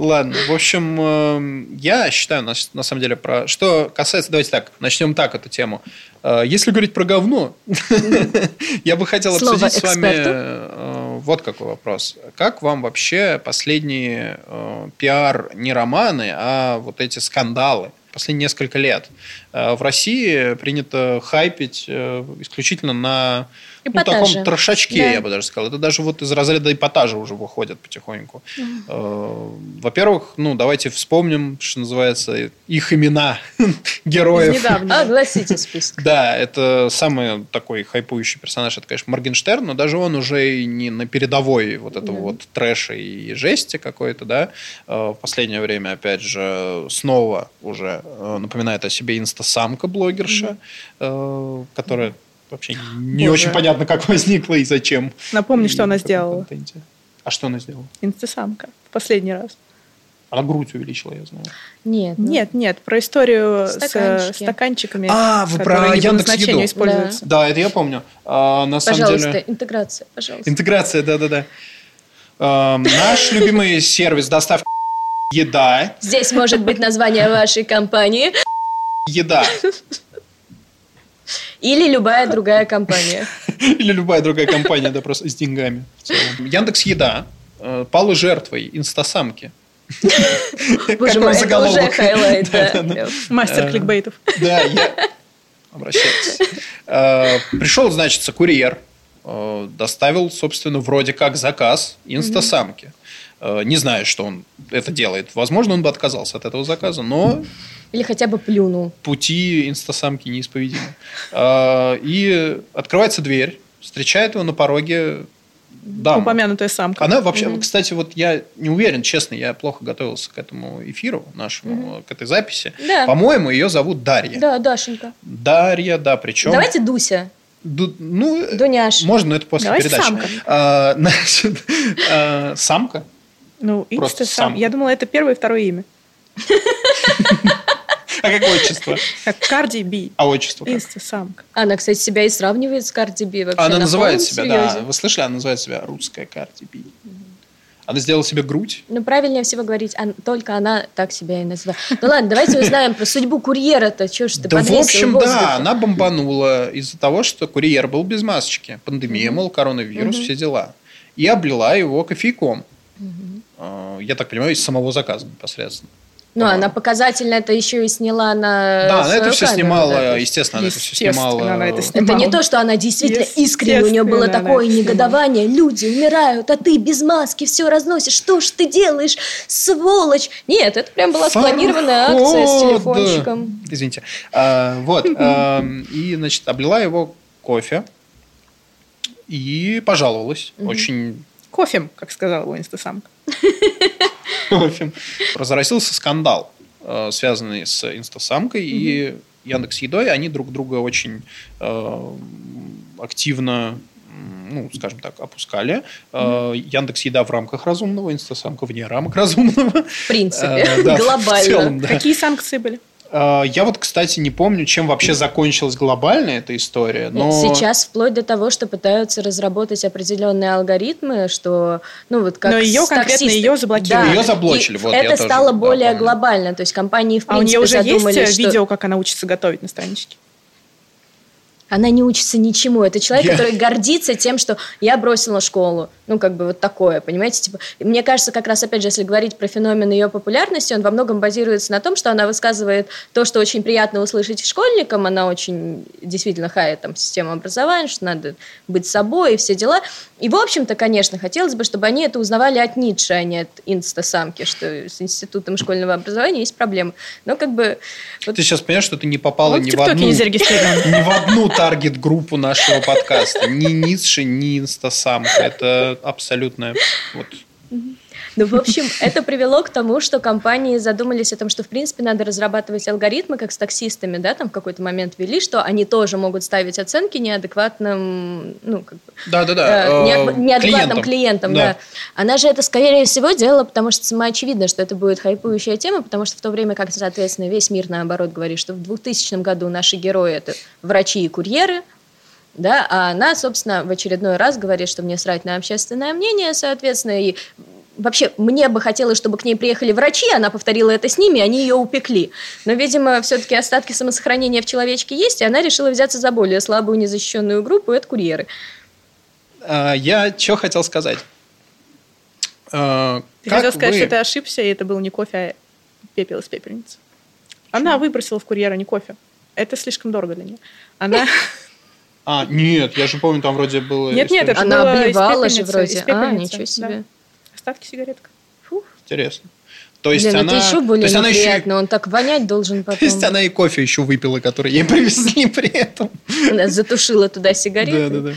Ладно, в общем, эм, я считаю, на, на самом деле, про... Что касается... Давайте так, начнем так эту тему. Э, если говорить про говно, я бы хотел обсудить с вами э, вот какой вопрос. Как вам вообще последние э, пиар не романы, а вот эти скандалы? Последние несколько лет. В России принято хайпить исключительно на ну, таком трошачке, да. я бы даже сказал. Это даже вот из разряда эпатажа уже выходят потихоньку. Mm. Во-первых, ну, давайте вспомним, что называется, их имена героев. Огласите список. Да, это самый такой хайпующий персонаж, это, конечно, Моргенштерн, но даже он уже не на передовой вот этого вот трэша и жести какой-то, да. Э, в последнее время, опять же, снова уже э, напоминает о себе инстасамка блогерша, mm. которая вообще не Боже. очень понятно, как возникла и зачем. Напомни, и что она сделала. Контенте. А что она сделала? Инстасамка. В последний раз. Она грудь увеличила, я знаю. Нет. Ну... Нет, нет, про историю с стаканчиками. А, вы про Яндекс Еду. используются. Да. да, это я помню. А, на пожалуйста, самом деле... интеграция, пожалуйста. Интеграция, да-да-да. А, наш любимый сервис доставки еда. Здесь может быть название вашей компании. Еда. Или любая другая компания. Или любая другая компания, да, просто с деньгами. Яндекс Еда э, пала жертвой инстасамки. Боже мой, это уже highlight. Мастер э, кликбейтов. Да, я... Обращайтесь. Э, пришел, значит, курьер, доставил, собственно, вроде как заказ инстасамки. Не знаю, что он это делает. Возможно, он бы отказался от этого заказа, но или хотя бы плюнул. Пути инстасамки неисповедимы. А, и открывается дверь, встречает его на пороге дама. Упомянутая самка. Она вообще, угу. кстати, вот я не уверен, честно, я плохо готовился к этому эфиру нашему, угу. к этой записи. Да. По-моему, ее зовут Дарья. Да, Дашенька. Дарья, да, причем... Давайте Дуся. Ду, ну, Дуняш. Можно, но это после Давайте передачи. Самка. А, значит, а, самка? Ну, Просто сам. Я думала, это первое и второе имя. А какое отчество? Как Карди Би. А отчество как? самка. Она, кстати, себя и сравнивает с Карди Би. Вообще, она называет себя, серьезе. да. Вы слышали, она называет себя русская Карди Би. Она сделала себе грудь. Ну, правильнее всего говорить, а, только она так себя и называет. Ну ладно, давайте узнаем про судьбу курьера-то. Чего ж ты Да, в общем, да, она бомбанула из-за того, что курьер был без масочки. Пандемия, мол, коронавирус, все дела. И облила его кофейком. Я так понимаю, из самого заказа непосредственно. Ну, она показательно это еще и сняла на Да, она это все камеру, снимала, да, естественно, она это все снимала. Она это, снимала. это не то, что она действительно искренне, у нее было такое негодование, люди умирают, а ты без маски все разносишь, что ж ты делаешь, сволочь? Нет, это прям была спланированная акция с телефончиком. Извините. А, вот, а, и, значит, облила его кофе и пожаловалась. Очень... Кофем, как сказала Инстасамка. В общем, разразился скандал, э, связанный с инстасамкой и Яндекс Едой. Они друг друга очень э, активно ну, скажем так, опускали. Mm-hmm. Яндекс Еда в рамках разумного, инстасамка вне рамок разумного. В принципе, да, глобально. Целом, да. Какие санкции были? А, я вот, кстати, не помню, чем вообще закончилась глобальная эта история. Но... Сейчас вплоть до того, что пытаются разработать определенные алгоритмы, что, ну вот как Но ее конкретно ее заблокировали. Да. Ее заблочили. вот, это стало тоже, более да, глобально. То есть компании в принципе А у нее уже задумали, есть что... видео, как она учится готовить на страничке? Она не учится ничему. Это человек, я... который гордится тем, что я бросила школу. Ну, как бы вот такое, понимаете? Типа, мне кажется, как раз, опять же, если говорить про феномен ее популярности, он во многом базируется на том, что она высказывает то, что очень приятно услышать школьникам. Она очень действительно хает там систему образования, что надо быть собой и все дела. И, в общем-то, конечно, хотелось бы, чтобы они это узнавали от Ницше, а не от инстасамки, что с институтом школьного образования есть проблемы. Но как бы... Вот... Ты сейчас понимаешь, что ты не попала ни в, одну, не ни в одну таргет-группу нашего подкаста. Ни Ницше, ни инстасамка. Это абсолютно... Вот, ну, в общем, это привело к тому, что компании задумались о том, что, в принципе, надо разрабатывать алгоритмы, как с таксистами, да, там в какой-то момент ввели, что они тоже могут ставить оценки неадекватным, ну, как бы... Да-да-да. Э, неадекватным клиентам, клиентам да. да. Она же это, скорее всего, делала, потому что самоочевидно, что это будет хайпующая тема, потому что в то время как, соответственно, весь мир, наоборот, говорит, что в 2000 году наши герои – это врачи и курьеры, да, а она, собственно, в очередной раз говорит, что мне срать на общественное мнение, соответственно, и вообще, мне бы хотелось, чтобы к ней приехали врачи, она повторила это с ними, они ее упекли. Но, видимо, все-таки остатки самосохранения в человечке есть, и она решила взяться за более слабую незащищенную группу, это курьеры. А, я что хотел сказать? А, ты хотел сказать, вы... что ты ошибся, и это был не кофе, а пепел из пепельницы. Она выбросила в курьера не кофе. Это слишком дорого для нее. Она... А, нет, я же помню, там вроде было... Нет, нет, это Она обливала же вроде. А, ничего себе остатки сигаретка. Фух. Интересно. То есть Блин, она... это еще более то есть неприятно, она еще... он так вонять должен потом. То есть она и кофе еще выпила, который ей привезли при этом. Она затушила туда сигареты. Да, да, да.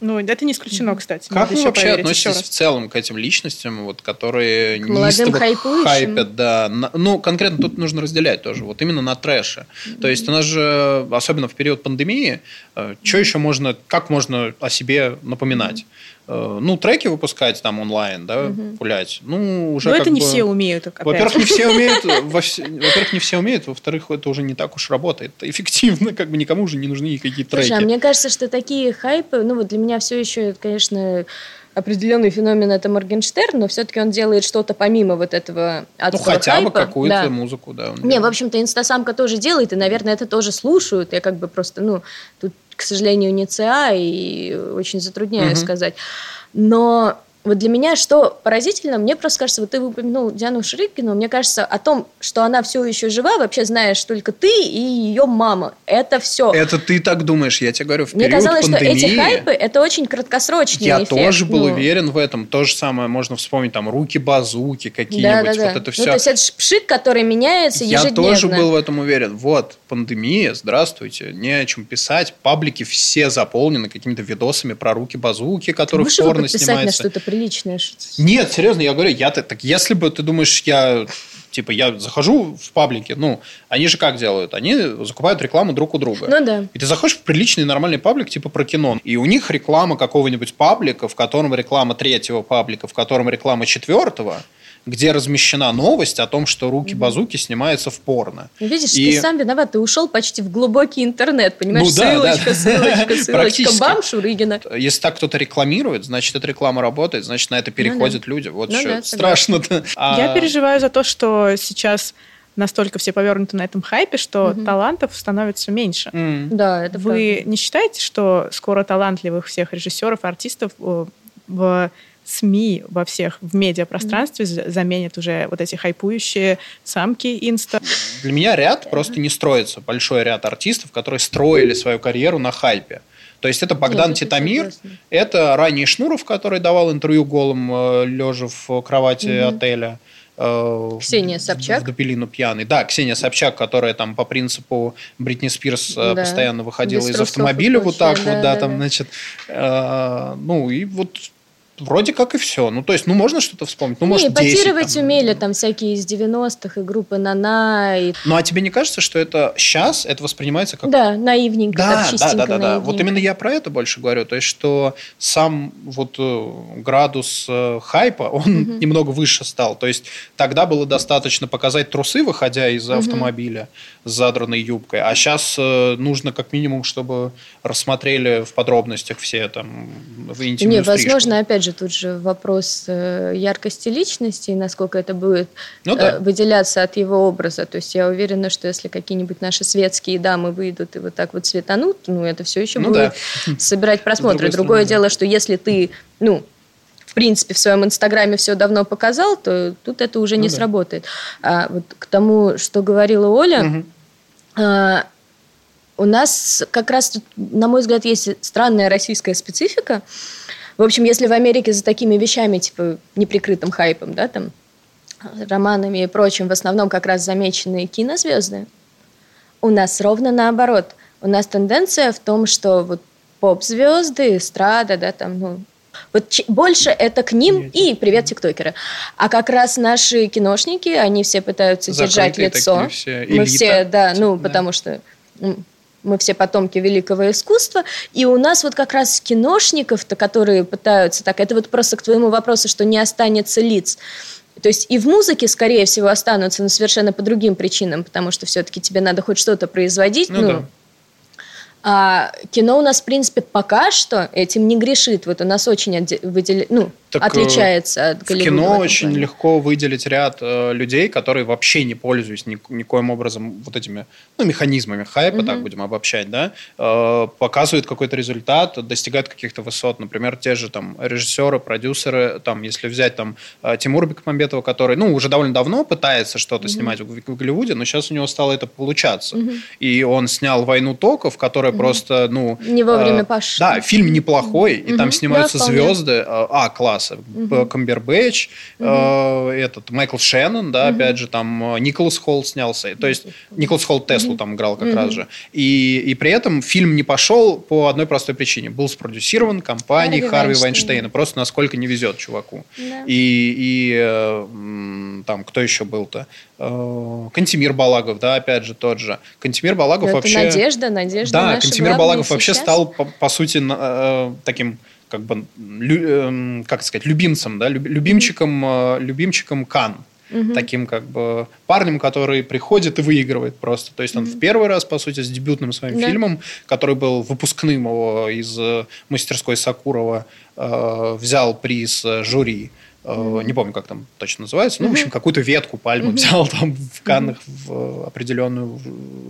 Ну, это не исключено, кстати. Как вы вообще относитесь в целом к этим личностям, вот, которые к молодым хайпят, да. Ну, конкретно тут нужно разделять тоже, вот именно на трэше. То есть у нас же, особенно в период пандемии, э, что еще можно, как можно о себе напоминать? Ну, треки выпускать там онлайн, да, угу. пулять. Ну, уже Но это не бы... все умеют. Во-первых, не все умеют, во-первых, не все умеют, во-вторых, это уже не так уж работает. Эффективно, как бы никому уже не нужны никакие треки. Слушай, а мне кажется, что такие хайпы, ну, вот для меня все еще, конечно, определенный феномен это Моргенштерн, но все-таки он делает что-то помимо вот этого Ну, хотя хайпа. бы какую-то да. музыку, да. Не, в общем-то, инстасамка тоже делает, и, наверное, это тоже слушают. Я как бы просто, ну, тут к сожалению, не ЦА, и очень затрудняюсь угу. сказать. Но вот для меня что поразительно, мне просто кажется, вот ты упомянул Диану Шрипкину, мне кажется, о том, что она все еще жива, вообще знаешь только ты и ее мама. Это все. Это ты так думаешь, я тебе говорю, в Мне период казалось, пандемии, что эти хайпы, это очень краткосрочный Я эффект. тоже был ну. уверен в этом. То же самое можно вспомнить, там, руки-базуки какие-нибудь, да, да, да. вот это все. Ну, то есть это пшик, который меняется ежедневно. Я тоже был в этом уверен. Вот, пандемия, здравствуйте, не о чем писать. Паблики все заполнены какими-то видосами про руки-базуки, которые в порно снимаются. на что-то приличное. Нет, серьезно, я говорю, я так, если бы ты думаешь, я типа я захожу в паблики, ну, они же как делают? Они закупают рекламу друг у друга. Ну да. И ты заходишь в приличный нормальный паблик, типа про кино, и у них реклама какого-нибудь паблика, в котором реклама третьего паблика, в котором реклама четвертого, где размещена новость о том, что руки базуки снимаются в порно. Ну, видишь, и... ты сам виноват, ты ушел почти в глубокий интернет, понимаешь? Ну, да, ссылочка, да. ссылочка, ссылочка, бам, Шурыгина. Если так кто-то рекламирует, значит, эта реклама работает, значит, на это переходят ну, да. люди. Вот ну, что да, страшно-то. А... Я переживаю за то, что сейчас настолько все повернуты на этом хайпе, что угу. талантов становится меньше. Mm. Да, это Вы правда. не считаете, что скоро талантливых всех режиссеров, артистов э, в СМИ во всех, в медиапространстве mm-hmm. заменят уже вот эти хайпующие самки инста. Для меня ряд просто не строится. Большой ряд артистов, которые строили свою карьеру на хайпе. То есть это Богдан Нет, Титамир, это, это ранний Шнуров, который давал интервью голым, э, лежа в кровати mm-hmm. отеля. Э, Ксения Собчак. В Дупелину пьяный. Да, Ксения Собчак, которая там по принципу Бритни Спирс э, да. постоянно выходила Без из автомобиля вот так да, вот, да, да там, да. значит. Э, ну и вот вроде как и все. Ну, то есть, ну, можно что-то вспомнить? Ну, не, может, ипотировать 10, там. умели там всякие из 90-х и группы Нана. И... Ну, а тебе не кажется, что это сейчас это воспринимается как... Да, наивненько, да, так да, да, да, да. Вот именно я про это больше говорю. То есть, что сам вот э, градус э, хайпа, он угу. немного выше стал. То есть, тогда было достаточно показать трусы, выходя из угу. автомобиля с задранной юбкой. А сейчас э, нужно как минимум, чтобы рассмотрели в подробностях все там в интимную Не, возможно, опять же, же, тут же вопрос э, яркости личности, и насколько это будет ну, да. выделяться от его образа. То есть я уверена, что если какие-нибудь наши светские дамы выйдут и вот так вот светанут, ну, это все еще ну, будет да. собирать просмотры. Другое дело, что если ты, ну, в принципе, в своем инстаграме все давно показал, то тут это уже ну, не да. сработает. А вот к тому, что говорила Оля, угу. а, у нас как раз, на мой взгляд, есть странная российская специфика. В общем, если в Америке за такими вещами, типа неприкрытым хайпом, да, там, романами и прочим, в основном как раз замечены кинозвезды, у нас ровно наоборот. У нас тенденция в том, что вот поп-звезды, эстрада, да, там, ну, вот больше это к ним и привет, тиктокеры. А как раз наши киношники, они все пытаются Закрытые держать лицо. Все, Мы все, да, ну, да. потому что мы все потомки великого искусства, и у нас вот как раз киношников-то, которые пытаются так, это вот просто к твоему вопросу, что не останется лиц. То есть и в музыке, скорее всего, останутся, но совершенно по другим причинам, потому что все-таки тебе надо хоть что-то производить. Ну, ну да а кино у нас, в принципе, пока что этим не грешит. Вот у нас очень отде- выдел... ну, так, отличается от Голливуда. В кино очень плане. легко выделить ряд э, людей, которые вообще не пользуются ни, никоим образом вот этими ну, механизмами хайпа, угу. так будем обобщать, да, э, показывают какой-то результат, достигают каких-то высот. Например, те же там режиссеры, продюсеры, там, если взять там э, Тимура Бекмамбетова, который, ну, уже довольно давно пытается что-то угу. снимать в, в Голливуде, но сейчас у него стало это получаться. Угу. И он снял «Войну токов», которая угу. просто, ну... Не вовремя э, пошла. Да, фильм неплохой, угу. и там снимаются да, звезды э, А класса. Угу. Камбербэтч, э, этот Майкл Шеннон, да, опять же, там э, Николас Холл снялся. То есть Николас Холл Теслу там играл как раз же. И, и при этом фильм не пошел по одной простой причине. Был спродюсирован компанией Харви, Харви Вайнштейна. Просто насколько не везет чуваку. Да. И, и э, там, кто еще был-то? Э, Кантимир Балагов, да, опять же, тот же. Кантимир Балагов вообще... надежда, надежда Да, Кантимир Балагов сейчас. вообще стал, по, по сути, э, таким как бы, лю, э, как сказать, любимцем, да, любимчиком, э, любимчиком Кан. Угу. Таким как бы парнем, который приходит и выигрывает просто. То есть он угу. в первый раз, по сути, с дебютным своим да. фильмом, который был выпускным его из э, мастерской Сакурова, э, взял приз э, жюри. Mm-hmm. Не помню, как там точно называется. Ну, mm-hmm. в общем, какую-то ветку пальмы mm-hmm. взял там в Каннах в определенную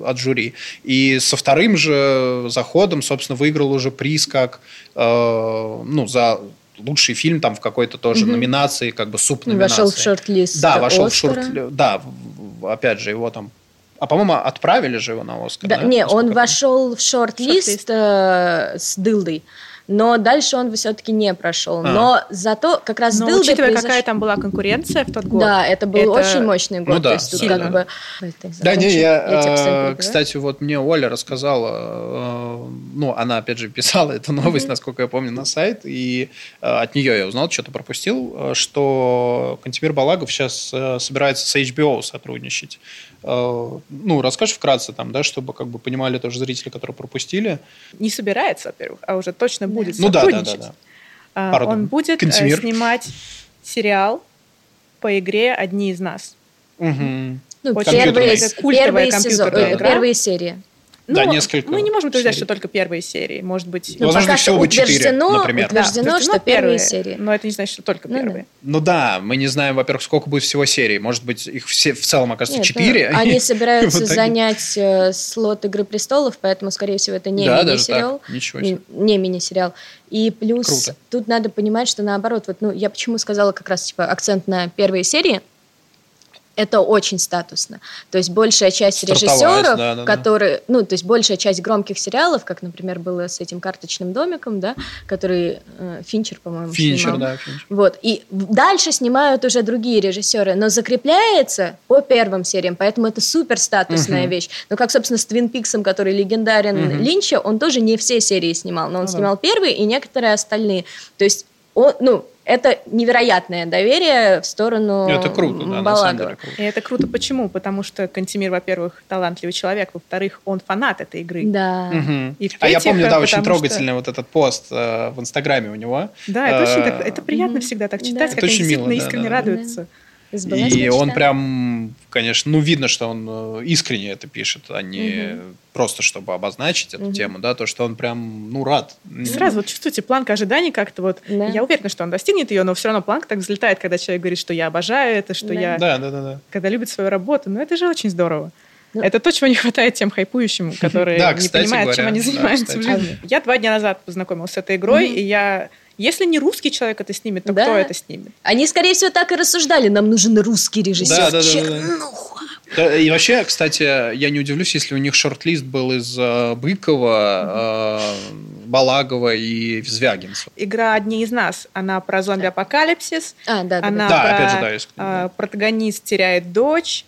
от жюри. И со вторым же заходом, собственно, выиграл уже приз как э, ну, за лучший фильм там в какой-то тоже mm-hmm. номинации, как бы суп-номинации. Вошел в шорт-лист Да, вошел Оскара. в шорт Да, опять же, его там а, по-моему, отправили же его на Оскар, да? да? Не, он вошел в шорт-лист, шорт-лист. Э, с дылдой но дальше он все-таки не прошел. А. Но зато как раз но Дылда учитывая, произош... какая там была конкуренция в тот год. Да, это был это... очень мощный год. Ну, да, то есть тут как бы... Да, не, я, я э, кстати, вот мне Оля рассказала, э, ну, она, опять же, писала эту новость, mm-hmm. насколько я помню, на сайт, и э, от нее я узнал, что-то пропустил, что Кантемир Балагов сейчас собирается с HBO сотрудничать. Ну, расскажешь вкратце там, да, чтобы как бы понимали тоже зрители, которые пропустили. Не собирается, во-первых, а уже точно будет ну, сотрудничать. Да, да, да, да. Он будет э, Контимир. снимать сериал по игре «Одни из нас». Угу. Ну, первые, первые, сезон, первые серии. Ну, да, несколько. Мы не можем утверждать, что только первые серии. Может быть, ну, возможно, всего будет четыре, например. Утверждено, да, что первые серии. Но это не значит, что только первые. Ну, да. ну да, мы не знаем, во-первых, сколько будет всего серий. Может быть, их все в целом окажется четыре. Ну, они собираются занять э, слот Игры престолов, поэтому, скорее всего, это не да, мини-сериал. Ничего себе. Не мини-сериал. И плюс Круто. тут надо понимать, что наоборот, вот, ну, я почему сказала как раз типа акцент на первые серии, это очень статусно. То есть большая часть режиссеров, да, да, которые, ну, то есть большая часть громких сериалов, как, например, было с этим карточным домиком, да, который э, Финчер, по-моему, Финчер, снимал. да, Финчер. Вот. И дальше снимают уже другие режиссеры, но закрепляется по первым сериям, поэтому это супер статусная угу. вещь. Ну, как, собственно, с Твин Пиксом, который легендарен угу. Линча, он тоже не все серии снимал, но он ну, снимал да. первые и некоторые остальные. То есть он, ну, это невероятное доверие в сторону Это круто, да, на самом деле круто. И это круто почему? Потому что Кантемир, во-первых, талантливый человек, во-вторых, он фанат этой игры. Да. Угу. И а я помню, да, очень трогательный что... вот этот пост э, в Инстаграме у него. Да, это, э, очень так, это приятно всегда так читать, да. как они действительно мило, искренне да, радуются. Сбылась и мечта. он прям, конечно, ну, видно, что он э, искренне это пишет, а не угу. просто чтобы обозначить эту угу. тему, да, то, что он прям, ну, рад. Сразу вот чувствуете планка ожиданий как-то вот. Да. Я уверена, что он достигнет ее, но все равно планка так взлетает, когда человек говорит, что я обожаю это, что да. я... Да, да, да, да. Когда любит свою работу. Ну, это же очень здорово. Ну, это то, чего не хватает тем хайпующим, которые да, не понимают, говоря, чем они занимаются да, в жизни. Я два дня назад познакомилась с этой игрой, mm-hmm. и я если не русский человек это снимет, то да. кто это снимет? Они, скорее всего, так и рассуждали. Нам нужен русский режиссер. Да, да, Чернуха. Да, и вообще, кстати, я не удивлюсь, если у них шорт-лист был из uh, Быкова, uh, Балагова и Звягинцева. Игра «Одни из нас», она про зомби-апокалипсис. А, да, да. Она да, про опять же, да, есть, uh, протагонист теряет дочь.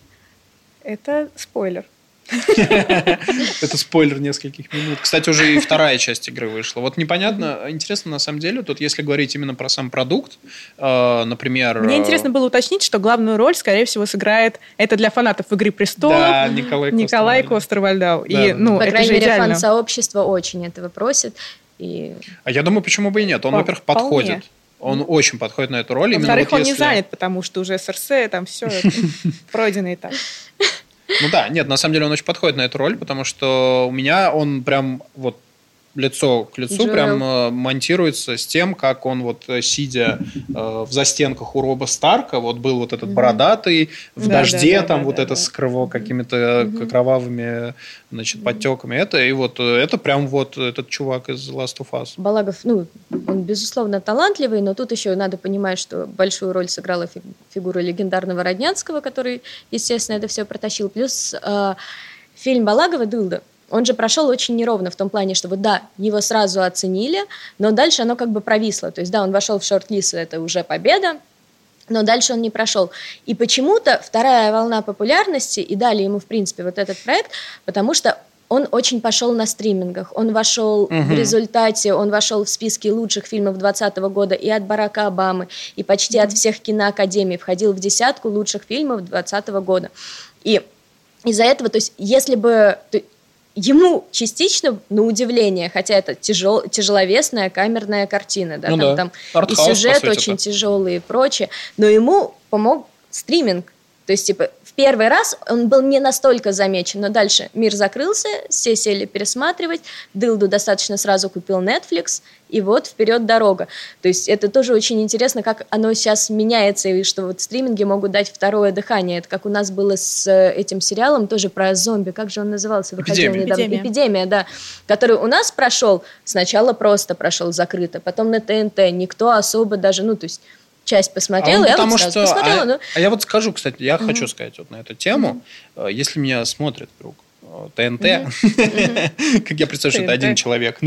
Это спойлер. Это спойлер нескольких минут. Кстати, уже и вторая часть игры вышла. Вот непонятно, интересно на самом деле, тут если говорить именно про сам продукт, э, например... Мне интересно было уточнить, что главную роль, скорее всего, сыграет, это для фанатов «Игры престолов», да, Николай, Николай Костер-Вальдау. Да. И, ну, По крайней мере, фан-сообщество очень этого просит. И... А я думаю, почему бы и нет. Он, во-первых, подходит. Он очень подходит на эту роль. Во-вторых, вот он если... не занят, потому что уже СРС, там все пройденный этап. Ну да, нет, на самом деле он очень подходит на эту роль, потому что у меня он прям вот лицо к лицу Джоэл. прям э, монтируется с тем, как он вот э, сидя э, в застенках у Роба Старка, вот был вот этот бородатый в да, дожде, да, там да, вот да, это да. с крово какими-то угу. кровавыми значит подтеками, это и вот это прям вот этот чувак из Last of Us. Балагов, ну он безусловно талантливый, но тут еще надо понимать, что большую роль сыграла фигура легендарного Роднянского, который, естественно, это все протащил, плюс э, фильм Балагова Дылда он же прошел очень неровно в том плане, что вот да, его сразу оценили, но дальше оно как бы провисло. То есть да, он вошел в шорт-лист, это уже победа, но дальше он не прошел. И почему-то вторая волна популярности и дали ему, в принципе, вот этот проект, потому что он очень пошел на стримингах. Он вошел угу. в результате, он вошел в списки лучших фильмов 2020 года и от Барака Обамы, и почти угу. от всех киноакадемий. Входил в десятку лучших фильмов 2020 года. И из-за этого, то есть, если бы ему частично, на удивление, хотя это тяжел, тяжеловесная камерная картина, да, ну там, да. там и сюжет очень тяжелый и прочее, но ему помог стриминг. То есть, типа, в первый раз он был не настолько замечен, но дальше мир закрылся, все сели пересматривать, Дылду достаточно сразу купил Netflix, и вот вперед дорога. То есть это тоже очень интересно, как оно сейчас меняется, и что вот стриминги могут дать второе дыхание. Это как у нас было с э, этим сериалом, тоже про зомби, как же он назывался? Выходил Эпидемия. недавно. Эпидемия. Эпидемия, да. Который у нас прошел, сначала просто прошел закрыто, потом на ТНТ, никто особо даже, ну, то есть часть посмотрела, а я потому вот что, посмотрела. А, но... а я вот скажу, кстати, я угу. хочу сказать вот на эту тему. Угу. Если меня смотрит вдруг э, ТНТ, как я представляю, что это один человек,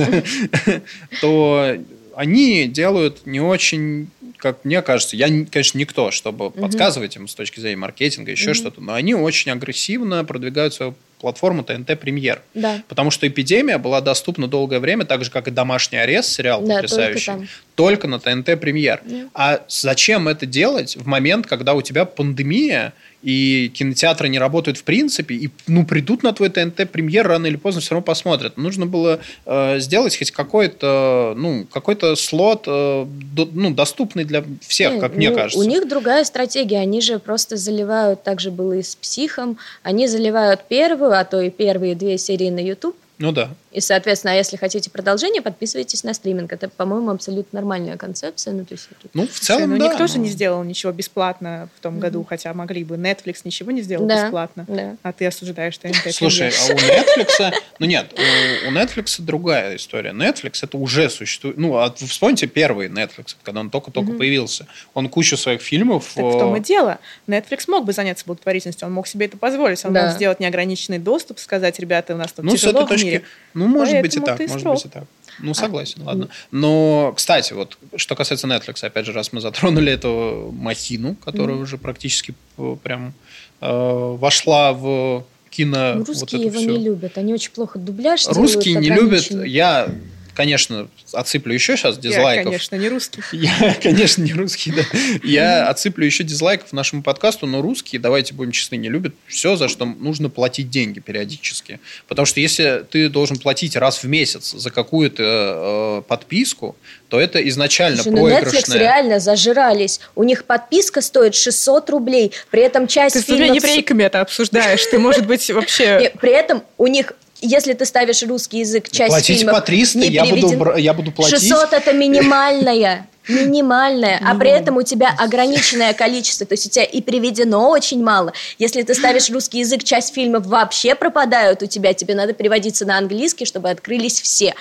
то они делают не очень как мне кажется, я, конечно, никто, чтобы угу. подсказывать им с точки зрения маркетинга, еще угу. что-то, но они очень агрессивно продвигают свою платформу ТНТ Премьер. Да. Потому что «Эпидемия» была доступна долгое время, так же, как и «Домашний арест», сериал да, потрясающий, только, только на ТНТ Премьер. Да. А зачем это делать в момент, когда у тебя пандемия, и кинотеатры не работают в принципе, и ну, придут на твой ТНТ премьер рано или поздно все равно посмотрят. Нужно было э, сделать хоть какой-то ну, какой-то слот э, до, ну, доступный для всех, Нет, как ну, мне кажется. У них другая стратегия. Они же просто заливают, так же было и с «Психом», они заливают первую, а то и первые две серии на YouTube, ну да. И, соответственно, а если хотите продолжение, подписывайтесь на стриминг. Это, по-моему, абсолютно нормальная концепция. Ну, то есть, это... ну в целом, ну, да. Никто же не сделал ничего бесплатно в том mm-hmm. году, хотя могли бы. Netflix ничего не сделал да. бесплатно. Да. А ты осуждаешь ТНТ. Слушай, а у Netflix... Ну нет, у Netflix другая история. Netflix это уже существует... Ну, а вспомните первый Netflix, когда он только-только появился. Он кучу своих фильмов... Так в том и дело. Netflix мог бы заняться благотворительностью, он мог себе это позволить. Он мог сделать неограниченный доступ, сказать, ребята, у нас тут ну, тяжело в мире. Ну, может Поэтому быть и так может быть и так. Ну, согласен, а, ладно. Но, кстати, вот, что касается Netflix, опять же, раз мы затронули эту махину, которая уже практически э, прям э, вошла в кино. Ну, русские вот его все. не любят, они очень плохо дубляж Русские не любят, я конечно, отсыплю еще сейчас дизлайков. Я, конечно, не русский. Я, конечно, не русский, да. Я отсыплю еще дизлайков нашему подкасту, но русские, давайте будем честны, не любят все, за что нужно платить деньги периодически. Потому что если ты должен платить раз в месяц за какую-то э, подписку, то это изначально Слушай, проигрышная... Ну Netflix реально зажирались. У них подписка стоит 600 рублей. При этом часть ты фильмов... Ты не еврейками это обсуждаешь. Ты, может быть, вообще... При этом у них если ты ставишь русский язык, часть Платите фильмов по 300, не я, переведен... буду, я буду платить. 600 – это минимальная. Минимальная, а при этом у тебя ограниченное количество, то есть у тебя и приведено очень мало. Если ты ставишь русский язык, часть фильмов вообще пропадают у тебя, тебе надо переводиться на английский, чтобы открылись все.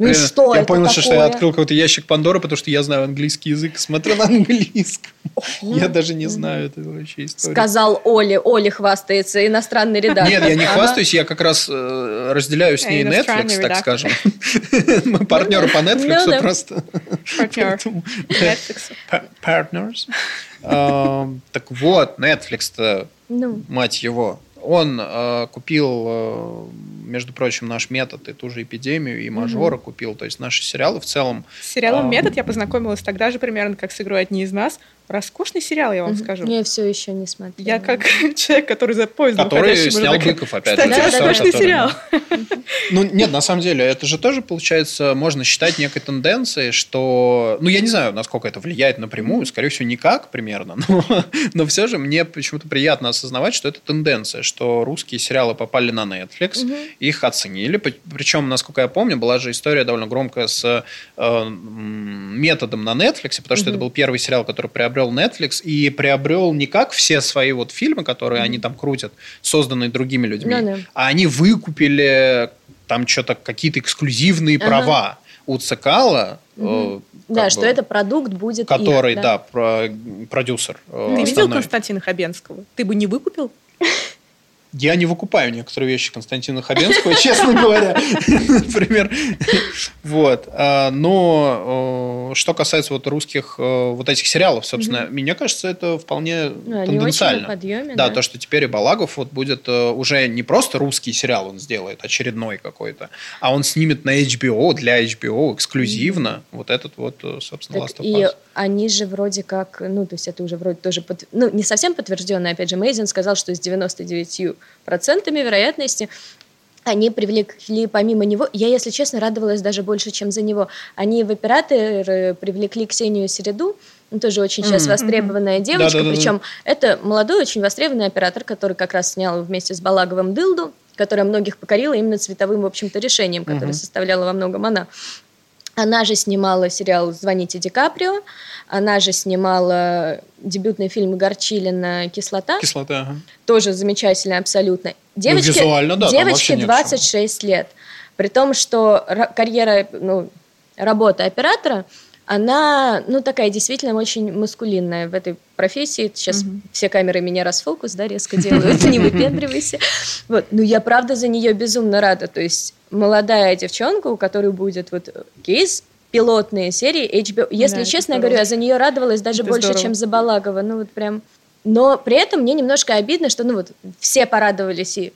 Ну что я это понял, такое? что я открыл какой-то ящик Пандоры, потому что я знаю английский язык, смотрю на английском. Я даже не знаю это вообще историю. Сказал Оле. Оля хвастается, иностранный редактор. Нет, я не хвастаюсь, я как раз э, разделяю с ней Netflix, так скажем. Мы партнеры по Netflix Ну просто. Партнер. Netflix. Partners. Так вот, Netflix-то, Ну. мать его, он э, купил, э, между прочим, наш метод и ту же эпидемию, и мажора mm-hmm. купил. То есть наши сериалы в целом. С сериалом э, метод я познакомилась тогда же примерно, как с игрой одни из нас. Роскошный сериал, я вам скажу. Я все еще не смотрела. Я как человек, который за поездом Который снял такая... Быков, опять Кстати, же. роскошный сериал. Ну, нет, на самом деле, это же тоже, получается, можно считать некой тенденцией, что... Ну, я не знаю, насколько это влияет напрямую, скорее всего, никак примерно, но, но все же мне почему-то приятно осознавать, что это тенденция, что русские сериалы попали на Netflix, угу. их оценили, причем, насколько я помню, была же история довольно громкая с э, методом на Netflix, потому что угу. это был первый сериал, который приобрел Netflix, и приобрел не как все свои вот фильмы, которые угу. они там крутят, созданные другими людьми, да. а они выкупили там что-то какие-то эксклюзивные ага. права у Цикала. Э, да, бы, что это продукт будет Который, их, да, да про, продюсер. Ты основной. видел Константина Хабенского? Ты бы не выкупил? Я не выкупаю некоторые вещи Константина Хабенского, честно говоря, например. Вот. А, но что касается вот русских вот этих сериалов, собственно, мне кажется, это вполне тенденциально. Да, то, что теперь и Балагов вот будет уже не просто русский сериал он сделает, очередной какой-то, а он снимет на HBO, для HBO эксклюзивно вот этот вот, собственно, Last of Us. И они же вроде как, ну, то есть это уже вроде тоже, ну, не совсем подтвержденное, опять же, Мейзин сказал, что с 99 процентами вероятности они привлекли помимо него, я, если честно, радовалась даже больше, чем за него. Они в операторы привлекли Ксению Середу, тоже очень сейчас mm-hmm. востребованная девочка, да, да, да, причем да. это молодой, очень востребованный оператор, который как раз снял вместе с Балаговым «Дылду», которая многих покорила именно цветовым, в общем-то, решением, которое mm-hmm. составляла во многом она. Она же снимала сериал «Звоните Ди Каприо», она же снимала дебютный фильм Горчилина «Кислота». «Кислота», ага. Тоже замечательно абсолютно. Девочке, ну, визуально, да, девочке 26 лет. При том, что карьера, ну, работа оператора, она, ну, такая действительно очень маскулинная в этой профессии. Сейчас mm-hmm. все камеры меня расфокус, да, резко делают, не выпендривайся. Вот. Ну, я правда за нее безумно рада. То есть молодая девчонка, у которой будет вот кейс пилотные серии HBO. Если да, честно, я говорю, я за нее радовалась даже это больше, здорово. чем за Балагова. Ну вот прям. Но при этом мне немножко обидно, что ну вот все порадовались и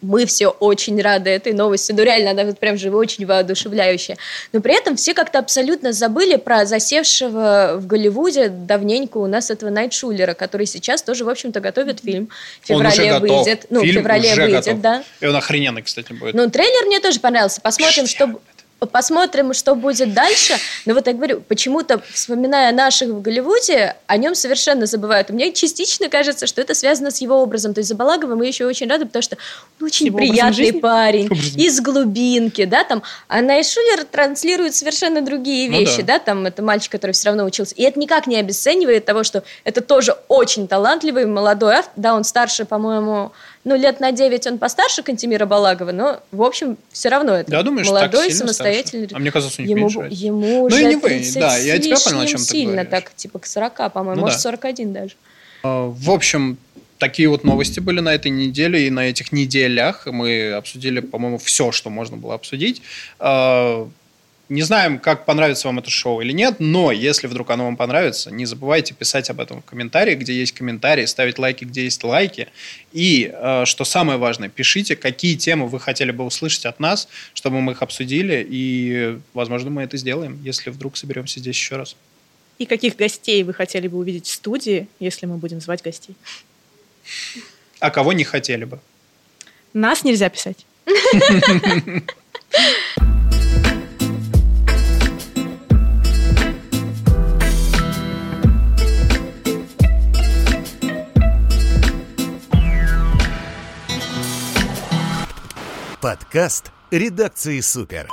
мы все очень рады этой новости. Ну, реально, она вот прям же очень воодушевляющая. Но при этом все как-то абсолютно забыли про засевшего в Голливуде давненько у нас этого Найт Шулера, который сейчас тоже, в общем-то, готовит фильм. В феврале выйдет. Ну, фильм в феврале выйдет, готов. да. И он охрененный, кстати, будет. Ну, трейлер мне тоже понравился. Посмотрим, что посмотрим, что будет дальше. Но вот я говорю, почему-то, вспоминая наших в Голливуде, о нем совершенно забывают. И мне частично кажется, что это связано с его образом. То есть за Балагова мы еще очень рады, потому что он очень его приятный парень, образом. из глубинки, да, там. А Найшулер транслирует совершенно другие ну вещи, ну, да. да, там это мальчик, который все равно учился. И это никак не обесценивает того, что это тоже очень талантливый молодой автор, да, он старше, по-моему, ну, лет на 9 он постарше Кантемира Балагова, но, в общем, все равно это я думаю, молодой, самостоятельный. Старше. А мне казалось, у них ему, меньше. Ему ну, уже не вы. Да, я тебя понял, о чем ты сильно говоришь. так, типа к 40, по-моему, ну, может, да. 41 даже. А, в общем, такие вот новости были на этой неделе и на этих неделях. Мы обсудили, по-моему, все, что можно было обсудить. Не знаем, как понравится вам это шоу или нет, но если вдруг оно вам понравится, не забывайте писать об этом в комментарии, где есть комментарии, ставить лайки, где есть лайки. И, э, что самое важное, пишите, какие темы вы хотели бы услышать от нас, чтобы мы их обсудили, и, возможно, мы это сделаем, если вдруг соберемся здесь еще раз. И каких гостей вы хотели бы увидеть в студии, если мы будем звать гостей? А кого не хотели бы? Нас нельзя писать. Подкаст редакции «Супер».